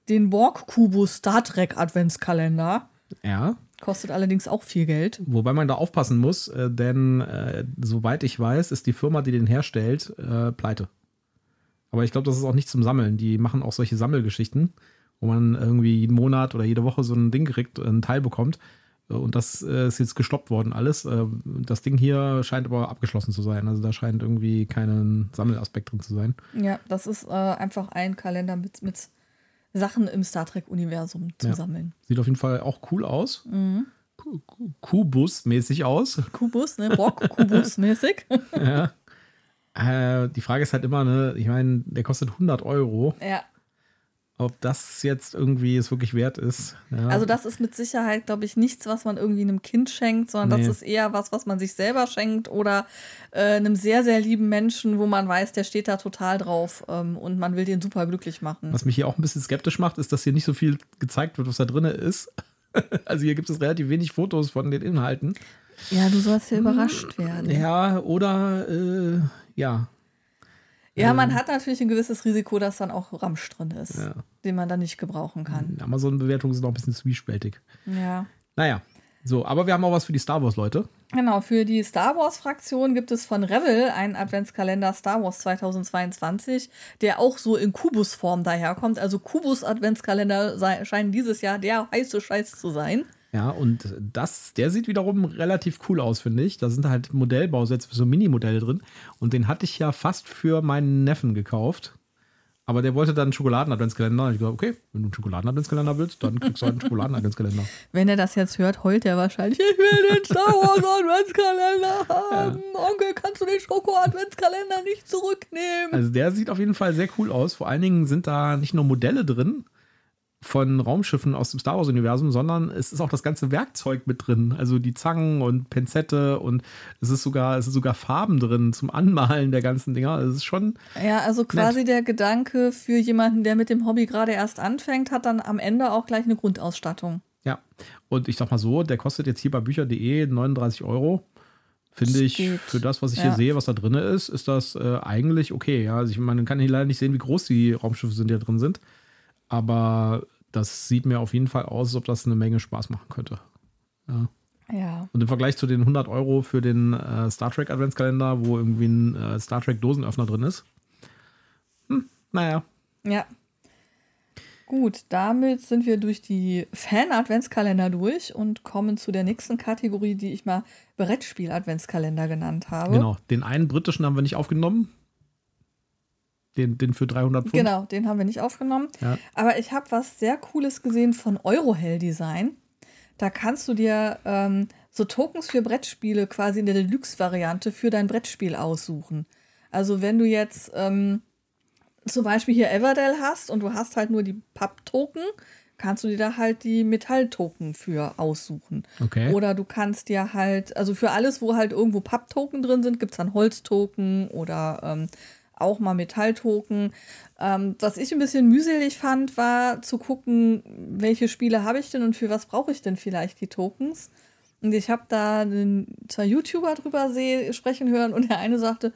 den Borg-Kubus Star Trek Adventskalender. ja, Kostet allerdings auch viel Geld. wobei man da aufpassen muss, äh, denn äh, soweit ich weiß, ist die Firma, die den herstellt, äh, pleite. Aber ich glaube, das ist auch nicht zum Sammeln. Die machen auch solche Sammelgeschichten, wo man irgendwie jeden Monat oder jede Woche so ein Ding kriegt, einen Teil bekommt. Äh, Und das äh, ist jetzt gestoppt worden, alles. Äh, Das Ding hier scheint aber abgeschlossen zu sein. Also da scheint irgendwie kein Sammelaspekt drin zu sein. Ja, das ist äh, einfach ein Kalender mit, mit Sachen im Star Trek-Universum zu Ja. sammeln. Sieht auf jeden Fall auch cool aus. Ku- Kubus-mäßig aus. Kubus, ne? Borg-Kubus-mäßig. (laughs) ja. äh, die Frage ist halt immer, ne, ich meine, der kostet 100 Euro. ja. Ob das jetzt irgendwie es wirklich wert ist. Ja. Also das ist mit Sicherheit, glaube ich, nichts, was man irgendwie einem Kind schenkt, sondern Nee. das ist eher was, was man sich selber schenkt oder äh, einem sehr, sehr lieben Menschen, wo man weiß, der steht da total drauf ähm, und man will den super glücklich machen. Was mich hier auch ein bisschen skeptisch macht, ist, dass hier nicht so viel gezeigt wird, was da drin ist. (laughs) Also hier gibt es relativ wenig Fotos von den Inhalten. Ja, du sollst ja überrascht werden. Ja, oder äh, ja. Ja, man hat natürlich ein gewisses Risiko, dass dann auch Ramsch drin ist, Ja. den man dann nicht gebrauchen kann. Amazon-Bewertungen sind auch ein bisschen zwiespältig. Ja. Naja. So, aber wir haben auch was für die Star Wars-Leute. Genau, für die Star Wars-Fraktion gibt es von Revel einen Adventskalender Star Wars 2022, der auch so in Kubusform daherkommt. Also Kubus-Adventskalender scheinen dieses Jahr der heiße Scheiß zu sein. Ja, und das, der sieht wiederum relativ cool aus, finde ich. Da sind halt Modellbausätze für so Mini-Modelle drin. Und den hatte ich ja fast für meinen Neffen gekauft. Aber der wollte dann einen Schokoladen-Adventskalender. Und ich gesagt, okay, wenn du einen Schokoladen-Adventskalender willst, dann kriegst du halt einen Schokoladen-Adventskalender. Wenn er das jetzt hört, heult er wahrscheinlich. Ich will den Star Wars Adventskalender haben. Onkel, kannst du den Schoko-Adventskalender nicht zurücknehmen? Also der sieht auf jeden Fall sehr cool aus. Vor allen Dingen sind da nicht nur Modelle drin, von Raumschiffen aus dem Star Wars-Universum, sondern es ist auch das ganze Werkzeug mit drin. Also die Zangen und Pinzette und es ist sogar, es ist sogar Farben drin zum Anmalen der ganzen Dinger. Es ist schon. Ja, also quasi nett. der Gedanke für jemanden, der mit dem Hobby gerade erst anfängt, hat dann am Ende auch gleich eine Grundausstattung. Ja, und ich sag mal so, der kostet jetzt hier bei Bücher.de 39 Euro. Finde ich, geht. für das, was ich ja. hier sehe, was da drin ist, ist das äh, eigentlich okay. Ja, also ich man kann hier leider nicht sehen, wie groß die Raumschiffe sind, die da drin sind. Aber das sieht mir auf jeden Fall aus, als ob das eine Menge Spaß machen könnte. Ja. Ja. Und im Vergleich zu den 100 Euro für den äh, Star Trek Adventskalender, wo irgendwie ein äh, Star Trek Dosenöffner drin ist. Hm, naja. Ja. Gut, damit sind wir durch die Fan-Adventskalender durch und kommen zu der nächsten Kategorie, die ich mal Brettspiel-Adventskalender genannt habe. Genau, den einen britischen haben wir nicht aufgenommen. Den, den für 300 Pfund. Genau, den haben wir nicht aufgenommen. Ja. Aber ich habe was sehr Cooles gesehen von Eurohell Design. Da kannst du dir ähm, so Tokens für Brettspiele quasi in der Deluxe-Variante für dein Brettspiel aussuchen. Also wenn du jetzt ähm, zum Beispiel hier Everdell hast und du hast halt nur die Papp-Token, kannst du dir da halt die Metall-Token für aussuchen. Okay. Oder du kannst dir halt, also für alles, wo halt irgendwo Papp-Token drin sind, gibt es dann Holztoken oder ähm, auch mal Metalltoken. Ähm, was ich ein bisschen mühselig fand, war zu gucken, welche Spiele habe ich denn und für was brauche ich denn vielleicht die Tokens. Und ich habe da zwei YouTuber drüber sprechen hören und der eine sagte,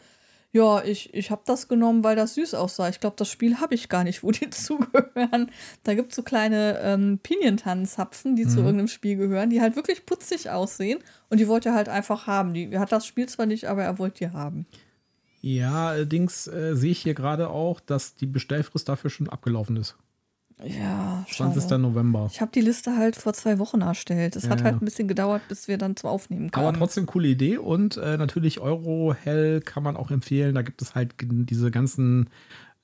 ja, ich, ich habe das genommen, weil das süß aussah. Ich glaube, das Spiel habe ich gar nicht, wo die (laughs) zugehören. Da gibt es so kleine ähm, Pinientannenzapfen, die mhm. zu irgendeinem Spiel gehören, die halt wirklich putzig aussehen. Und die wollte er halt einfach haben. Die hat das Spiel zwar nicht, aber er wollte die haben. Ja, allerdings äh, sehe ich hier gerade auch, dass die Bestellfrist dafür schon abgelaufen ist. Ja, 20. Schade. November. Ich habe die Liste halt vor zwei Wochen erstellt. Es ja, hat halt ein bisschen gedauert, bis wir dann zum Aufnehmen kamen. Aber trotzdem coole Idee und äh, natürlich Eurohell kann man auch empfehlen. Da gibt es halt diese ganzen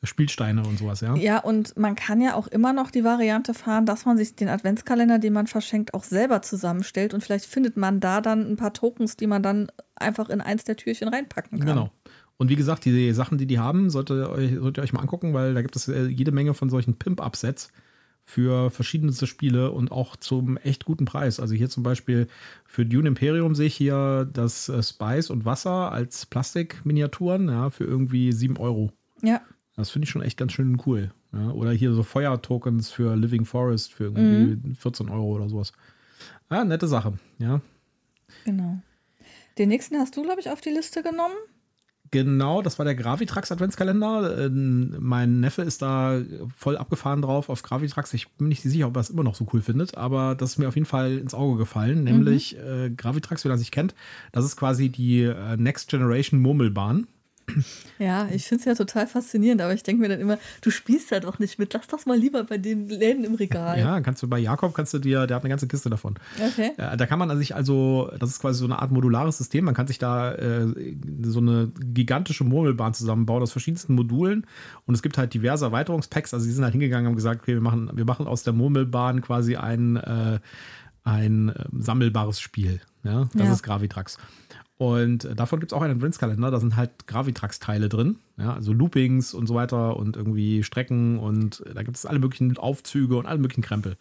Spielsteine und sowas, ja. Ja, und man kann ja auch immer noch die Variante fahren, dass man sich den Adventskalender, den man verschenkt, auch selber zusammenstellt und vielleicht findet man da dann ein paar Tokens, die man dann einfach in eins der Türchen reinpacken kann. Genau. Und wie gesagt, die Sachen, die die haben, solltet ihr euch, solltet ihr euch mal angucken, weil da gibt es äh, jede Menge von solchen Pimp-Upsets für verschiedenste Spiele und auch zum echt guten Preis. Also hier zum Beispiel für Dune Imperium sehe ich hier das äh, Spice und Wasser als Plastikminiaturen ja, für irgendwie 7 Euro. Ja. Das finde ich schon echt ganz schön cool. Ja, oder hier so Feuertokens für Living Forest für irgendwie mhm. 14 Euro oder sowas. Ja, nette Sache, ja. Genau. Den nächsten hast du, glaube ich, auf die Liste genommen. Genau, das war der Gravitrax Adventskalender. Ähm, mein Neffe ist da voll abgefahren drauf auf Gravitrax. Ich bin nicht sicher, ob er es immer noch so cool findet, aber das ist mir auf jeden Fall ins Auge gefallen. Nämlich mhm. äh, Gravitrax, wer das nicht kennt, das ist quasi die äh, Next Generation Murmelbahn. Ja, ich finde es ja total faszinierend, aber ich denke mir dann immer, du spielst ja doch nicht mit. Lass das mal lieber bei den Läden im Regal. Ja, kannst du bei Jakob, kannst du dir, der hat eine ganze Kiste davon. Okay. Da kann man sich also, das ist quasi so eine Art modulares System, man kann sich da äh, so eine gigantische Murmelbahn zusammenbauen aus verschiedensten Modulen und es gibt halt diverse Erweiterungspacks. Also, sie sind halt hingegangen und haben gesagt, okay, wir machen, wir machen aus der Murmelbahn quasi ein, äh, ein äh, sammelbares Spiel. Ja, das ja. ist Gravitrax. Und äh, davon gibt es auch einen Adventskalender. Da sind halt Gravitrax-Teile drin. Ja, also Loopings und so weiter und irgendwie Strecken und äh, da gibt es alle möglichen Aufzüge und alle möglichen Krempel.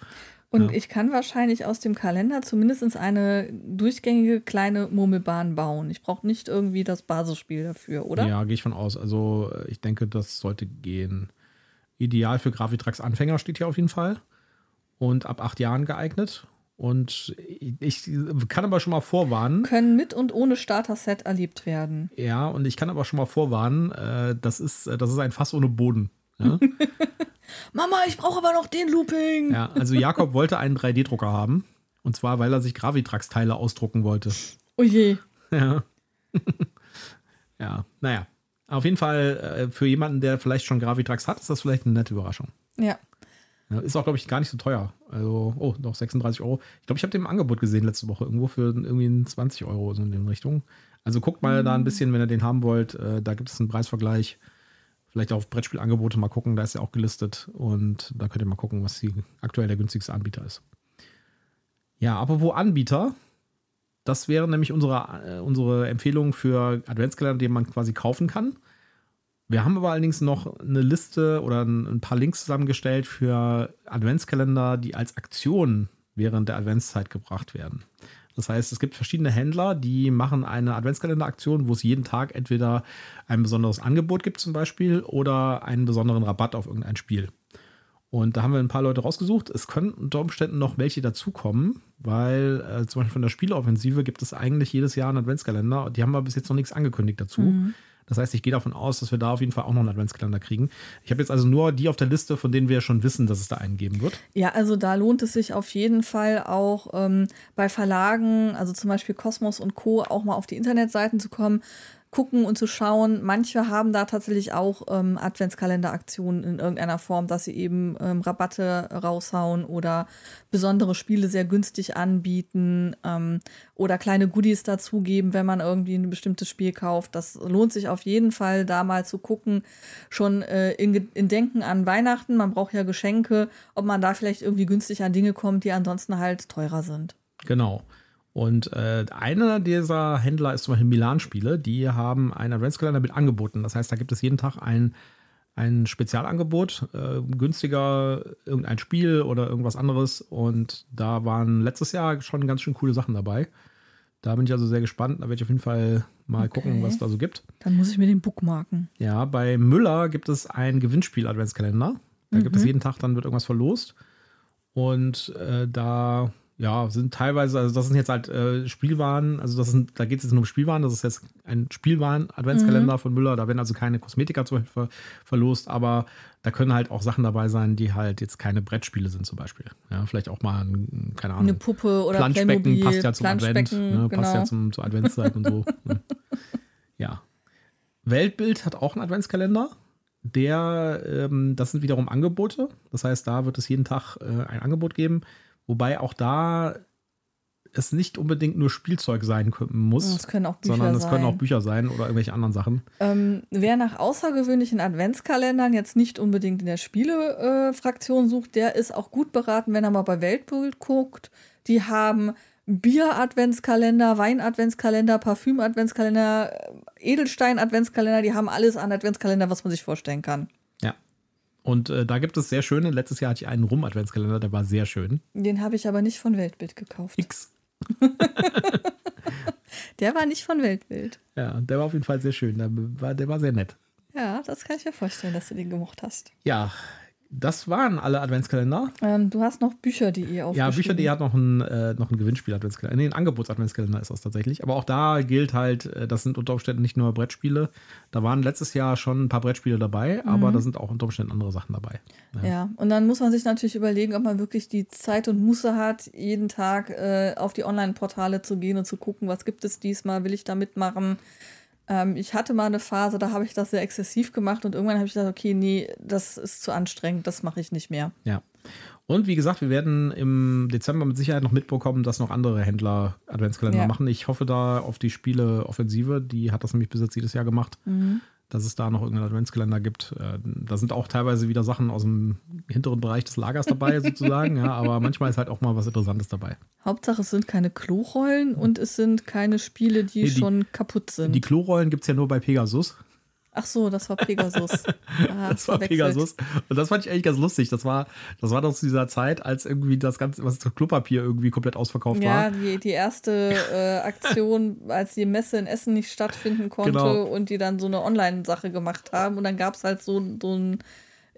Und ja. ich kann wahrscheinlich aus dem Kalender zumindest eine durchgängige kleine Murmelbahn bauen. Ich brauche nicht irgendwie das Basisspiel dafür, oder? Ja, gehe ich von aus. Also äh, ich denke, das sollte gehen. Ideal für Gravitrax-Anfänger steht hier auf jeden Fall. Und ab acht Jahren geeignet. Und ich kann aber schon mal vorwarnen. Können mit und ohne Starter-Set erlebt werden. Ja, und ich kann aber schon mal vorwarnen, äh, das, ist, äh, das ist ein Fass ohne Boden. Ja? (laughs) Mama, ich brauche aber noch den Looping. Ja, also Jakob wollte einen 3D-Drucker haben. Und zwar, weil er sich Gravitrax-Teile ausdrucken wollte. Oh je. (laughs) Ja. ja, naja. Auf jeden Fall, äh, für jemanden, der vielleicht schon Gravitrax hat, ist das vielleicht eine nette Überraschung. Ja. Ist auch, glaube ich, gar nicht so teuer. Also, oh, noch 36 Euro. Ich glaube, ich habe den im Angebot gesehen letzte Woche, irgendwo für irgendwie 20 Euro so in den Richtung. Also guckt mal mhm. da ein bisschen, wenn ihr den haben wollt. Äh, da gibt es einen Preisvergleich. Vielleicht auf Brettspielangebote mal gucken, da ist ja auch gelistet. Und da könnt ihr mal gucken, was die, aktuell der günstigste Anbieter ist. Ja, apropos Anbieter, das wäre nämlich unsere, äh, unsere Empfehlung für Adventskalender, den man quasi kaufen kann. Wir haben aber allerdings noch eine Liste oder ein paar Links zusammengestellt für Adventskalender, die als Aktion während der Adventszeit gebracht werden. Das heißt, es gibt verschiedene Händler, die machen eine Adventskalender-Aktion, wo es jeden Tag entweder ein besonderes Angebot gibt zum Beispiel oder einen besonderen Rabatt auf irgendein Spiel. Und da haben wir ein paar Leute rausgesucht. Es können unter Umständen noch welche dazukommen, weil äh, zum Beispiel von der Spieleoffensive gibt es eigentlich jedes Jahr einen Adventskalender. Die haben wir bis jetzt noch nichts angekündigt dazu. Mhm. Das heißt, ich gehe davon aus, dass wir da auf jeden Fall auch noch einen Adventskalender kriegen. Ich habe jetzt also nur die auf der Liste, von denen wir schon wissen, dass es da einen geben wird. Ja, also da lohnt es sich auf jeden Fall auch ähm, bei Verlagen, also zum Beispiel Kosmos und Co., auch mal auf die Internetseiten zu kommen gucken und zu schauen. Manche haben da tatsächlich auch ähm, Adventskalenderaktionen in irgendeiner Form, dass sie eben ähm, Rabatte raushauen oder besondere Spiele sehr günstig anbieten ähm, oder kleine Goodies dazugeben, wenn man irgendwie ein bestimmtes Spiel kauft. Das lohnt sich auf jeden Fall, da mal zu gucken. Schon äh, in, in Denken an Weihnachten, man braucht ja Geschenke, ob man da vielleicht irgendwie günstig an Dinge kommt, die ansonsten halt teurer sind. Genau. Und äh, einer dieser Händler ist zum Beispiel Milan-Spiele, die haben einen Adventskalender mit angeboten. Das heißt, da gibt es jeden Tag ein, ein Spezialangebot, äh, günstiger irgendein Spiel oder irgendwas anderes. Und da waren letztes Jahr schon ganz schön coole Sachen dabei. Da bin ich also sehr gespannt. Da werde ich auf jeden Fall mal okay. gucken, was es da so gibt. Dann muss ich mir den bookmarken. Ja, bei Müller gibt es ein Gewinnspiel-Adventskalender. Da mhm. gibt es jeden Tag, dann wird irgendwas verlost. Und äh, da ja, sind teilweise, also das sind jetzt halt äh, Spielwaren, also das sind, da geht es jetzt nur um Spielwaren, das ist jetzt ein Spielwaren-Adventskalender mhm. von Müller, da werden also keine Kosmetika zum Beispiel ver verlost, aber da können halt auch Sachen dabei sein, die halt jetzt keine Brettspiele sind zum Beispiel. Ja, vielleicht auch mal, ein, keine Ahnung. Eine Puppe oder Planschbecken Playmobil, passt ja zum Advent, ne, genau. passt ja zum, zur Adventszeit und so. (laughs) Ne. Ja. Weltbild hat auch einen Adventskalender. Der, ähm, das sind wiederum Angebote. Das heißt, da wird es jeden Tag äh, ein Angebot geben. Wobei auch da es nicht unbedingt nur Spielzeug sein muss, es können auch Bücher sondern es sein. können auch Bücher sein oder irgendwelche anderen Sachen. Ähm, wer nach außergewöhnlichen Adventskalendern jetzt nicht unbedingt in der Spiele-Fraktion sucht, der ist auch gut beraten, wenn er mal bei Weltbild guckt. Die haben Bier-Adventskalender, Wein-Adventskalender, Parfüm-Adventskalender, Edelstein-Adventskalender, die haben alles an Adventskalender, was man sich vorstellen kann. Und äh, da gibt es sehr schöne. Letztes Jahr hatte ich einen Rum-Adventskalender, der war sehr schön. Den habe ich aber nicht von Weltbild gekauft. X. (laughs) der war nicht von Weltbild. Ja, der war auf jeden Fall sehr schön. Der war, der war sehr nett. Ja, das kann ich mir vorstellen, dass du den gemocht hast. Ja, das waren alle Adventskalender. Ähm, du hast noch Bücher, die ihr Ja, Bücher.de hat noch ein, äh, noch ein Gewinnspiel-Adventskalender. Nee, ein Angebots-Adventskalender ist das tatsächlich. Aber auch da gilt halt, äh, das sind unter Umständen nicht nur Brettspiele. Da waren letztes Jahr schon ein paar Brettspiele dabei, mhm. aber da sind auch unter Umständen andere Sachen dabei. Ja. ja. und dann muss man sich natürlich überlegen, ob man wirklich die Zeit und Muße hat, jeden Tag äh, auf die Online-Portale zu gehen und zu gucken, was gibt es diesmal, will ich da mitmachen ähm, ich hatte mal eine Phase, da habe ich das sehr exzessiv gemacht und irgendwann habe ich gesagt, okay, nee, das ist zu anstrengend, das mache ich nicht mehr. Ja. Und wie gesagt, wir werden im Dezember mit Sicherheit noch mitbekommen, dass noch andere Händler Adventskalender ja. machen. Ich hoffe da auf die Spiele-Offensive, die hat das nämlich bis jetzt jedes Jahr gemacht. Mhm dass es da noch irgendeinen Adventskalender gibt. Äh, da sind auch teilweise wieder Sachen aus dem hinteren Bereich des Lagers dabei, (laughs) sozusagen. ja, aber manchmal ist halt auch mal was Interessantes dabei. Hauptsache, es sind keine Klorollen und es sind keine Spiele, die, nee, die schon kaputt sind. Die Klorollen gibt es ja nur bei Pegasus. Ach so, das war Pegasus. (laughs) Ah, das war Pegasus. Und das fand ich eigentlich ganz lustig. Das war, das war doch zu dieser Zeit, als irgendwie das ganze, was das Klopapier irgendwie komplett ausverkauft ja, war. Ja, die, die erste äh, Aktion, (laughs) als die Messe in Essen nicht stattfinden konnte genau. und die dann so eine Online-Sache gemacht haben. Und dann gab es halt so, so ein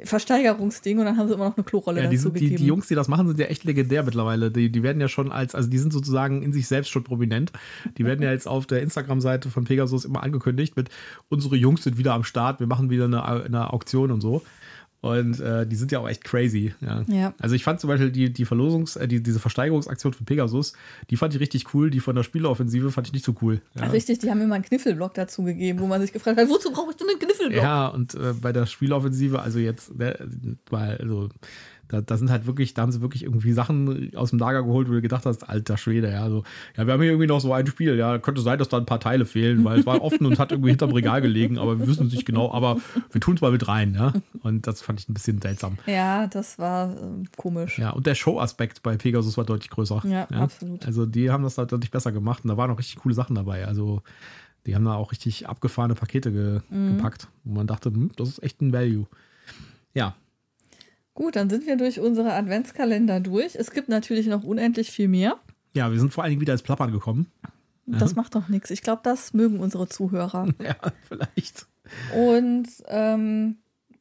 Versteigerungsding und dann haben sie immer noch eine Klorolle ja, die, dazu gegeben. Die, die, Jungs, die das machen, sind ja echt legendär mittlerweile. Die, die werden ja schon als, also die sind sozusagen in sich selbst schon prominent. Die werden ja jetzt auf der Instagram-Seite von Pegasus immer angekündigt mit unsere Jungs sind wieder am Start, wir machen wieder eine, eine Auktion und so. Und äh, die sind ja auch echt crazy. Ja. ja. Also ich fand zum Beispiel die, die Verlosungs-, äh, die, diese Versteigerungsaktion von Pegasus, die fand ich richtig cool. Die von der Spieleoffensive fand ich nicht so cool. Ja. Ach, richtig, die haben mir mal einen Kniffelblock dazu gegeben, wo man sich gefragt hat, wozu brauche ich denn einen Kniffelblock? Ja, und äh, bei der Spieleoffensive, also jetzt, ne, weil, also da, da, sind halt wirklich, da haben sie wirklich irgendwie Sachen aus dem Lager geholt, wo du gedacht hast, alter Schwede, ja, so, ja, wir haben hier irgendwie noch so ein Spiel, ja, könnte sein, dass da ein paar Teile fehlen, weil es war offen und hat irgendwie hinterm Regal gelegen, aber wir wissen es nicht genau, aber wir tun es mal mit rein, ja. Und das fand ich ein bisschen seltsam. Ja, das war äh, komisch. Ja, und der Show-Aspekt bei Pegasus war deutlich größer. Ja, ja, absolut. Also die haben das halt deutlich besser gemacht und da waren auch richtig coole Sachen dabei. Also Die haben da auch richtig abgefahrene Pakete ge Mhm. gepackt, wo man dachte, hm, das ist echt ein Value. Ja, Gut, dann sind wir durch unsere Adventskalender durch. Es gibt natürlich noch unendlich viel mehr. ja, wir sind vor allen Dingen wieder ins Plappern gekommen. Das macht doch nichts. Ich glaube, das mögen unsere Zuhörer. (laughs) Ja, vielleicht. Und ähm,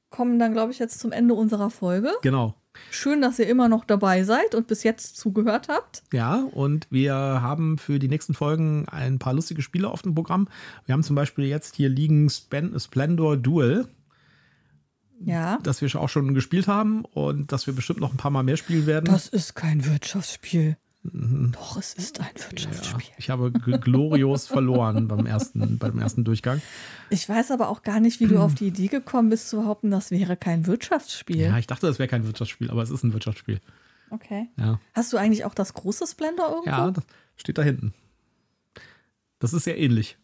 kommen dann, glaube ich, jetzt zum Ende unserer Folge. Genau. Schön, dass ihr immer noch dabei seid und bis jetzt zugehört habt. Ja, und wir haben für die nächsten Folgen ein paar lustige Spiele auf dem Programm. Wir haben zum Beispiel jetzt hier liegen Splendor Duel, Ja. das wir auch schon gespielt haben und das wir bestimmt noch ein paar Mal mehr spielen werden. Das ist kein Wirtschaftsspiel. Doch, es ist ein ja, Wirtschaftsspiel. ich habe glorios verloren (laughs) beim ersten, beim ersten Durchgang. Ich weiß aber auch gar nicht, wie du auf die Idee gekommen bist, zu behaupten, das wäre kein Wirtschaftsspiel. Ja, ich dachte, das wäre kein Wirtschaftsspiel, aber es ist ein Wirtschaftsspiel. Okay. Ja, Hast du eigentlich auch das große Splendor irgendwo? ja das steht da hinten. Das ist sehr ähnlich.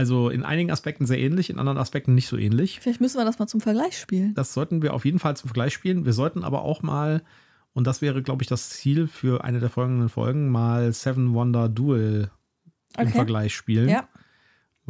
Also in einigen Aspekten sehr ähnlich, in anderen Aspekten nicht so ähnlich. Vielleicht müssen wir das mal zum Vergleich spielen. Das sollten wir auf jeden Fall zum Vergleich spielen. Wir sollten aber auch mal, und das wäre, glaube ich, das Ziel für eine der folgenden Folgen, mal Seven Wonder Duel im Okay. Vergleich spielen. Ja.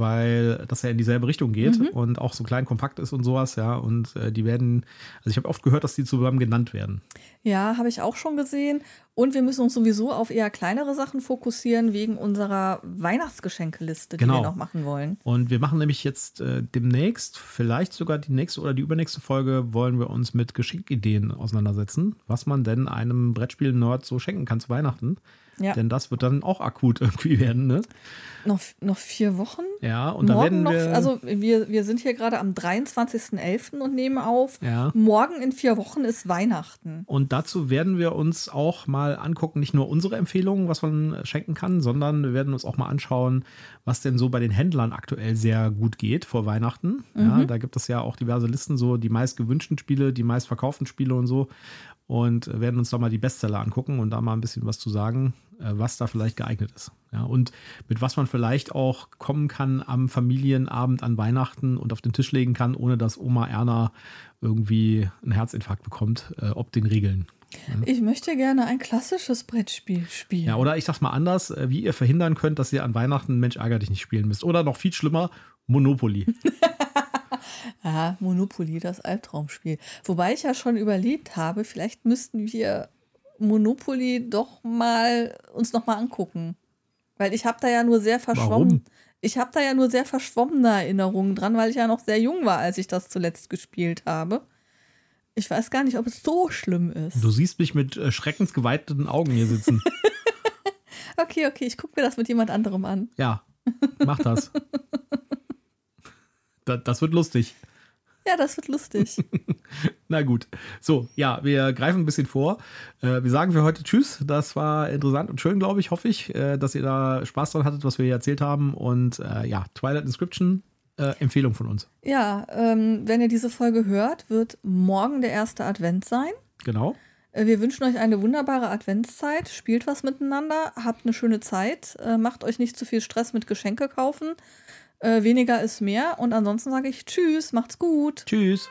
Weil das ja in dieselbe Richtung geht Mhm. und auch so klein kompakt ist und sowas, ja. Und äh, die werden, also ich habe oft gehört, dass die zusammen genannt werden. Ja, habe ich auch schon gesehen. Und wir müssen uns sowieso auf eher kleinere Sachen fokussieren, wegen unserer Weihnachtsgeschenkeliste, die Genau. wir noch machen wollen. Und wir machen nämlich jetzt äh, demnächst, vielleicht sogar die nächste oder die übernächste Folge, wollen wir uns mit Geschenkideen auseinandersetzen, was man denn einem Brettspiel-Nerd so schenken kann zu Weihnachten. Ja. Denn das wird dann auch akut (laughs) irgendwie werden, ne? Noch, noch vier Wochen? Ja, und dann Morgen werden noch, wir. also wir, wir sind hier gerade am 23.11. und nehmen auf. ja. Morgen in vier Wochen ist Weihnachten. Und dazu werden wir uns auch mal angucken, nicht nur unsere Empfehlungen, was man schenken kann, sondern wir werden uns auch mal anschauen, was denn so bei den Händlern aktuell sehr gut geht vor Weihnachten. Ja, da gibt es ja auch diverse Listen, so die meist gewünschten Spiele, die meist verkauften Spiele und so. Und werden uns da mal die Bestseller angucken und da mal ein bisschen was zu sagen, was da vielleicht geeignet ist. Ja, und mit was man vielleicht auch kommen kann am Familienabend an Weihnachten und auf den Tisch legen kann, ohne dass Oma Erna irgendwie einen Herzinfarkt bekommt, äh, ob den Regeln. Ich möchte gerne ein klassisches Brettspiel spielen. Ja, oder ich sag's mal anders, äh, wie ihr verhindern könnt, dass ihr an Weihnachten Mensch ärger dich nicht spielen müsst. Oder noch viel schlimmer, Monopoly. (laughs) Ah, Monopoly, das Albtraumspiel. Wobei ich ja schon überlegt habe, vielleicht müssten wir Monopoly doch mal uns noch mal angucken. Weil ich habe da ja nur sehr verschwommen. Warum? Ich habe da ja nur sehr verschwommene Erinnerungen dran, weil ich ja noch sehr jung war, als ich das zuletzt gespielt habe. Ich weiß gar nicht, ob es so schlimm ist. Du siehst mich mit äh, schreckensgeweiteten Augen hier sitzen. (laughs) Okay, okay, ich gucke mir das mit jemand anderem an. Ja, mach das. (laughs) das. Das wird lustig. Ja, das wird lustig. (laughs) Na gut. So, ja, wir greifen ein bisschen vor. Äh, wir sagen für heute Tschüss. Das war interessant und schön, glaube ich, hoffe ich, äh, dass ihr da Spaß dran hattet, was wir hier erzählt haben. Und äh, ja, Twilight Inscription, Empfehlung von uns. ja, ähm, wenn ihr diese Folge hört, wird morgen der erste Advent sein. Genau. Wir wünschen euch eine wunderbare Adventszeit. Spielt was miteinander, habt eine schöne Zeit, macht euch nicht zu viel Stress mit Geschenke kaufen. Äh, weniger ist mehr. Und ansonsten sage ich Tschüss, macht's gut. Tschüss.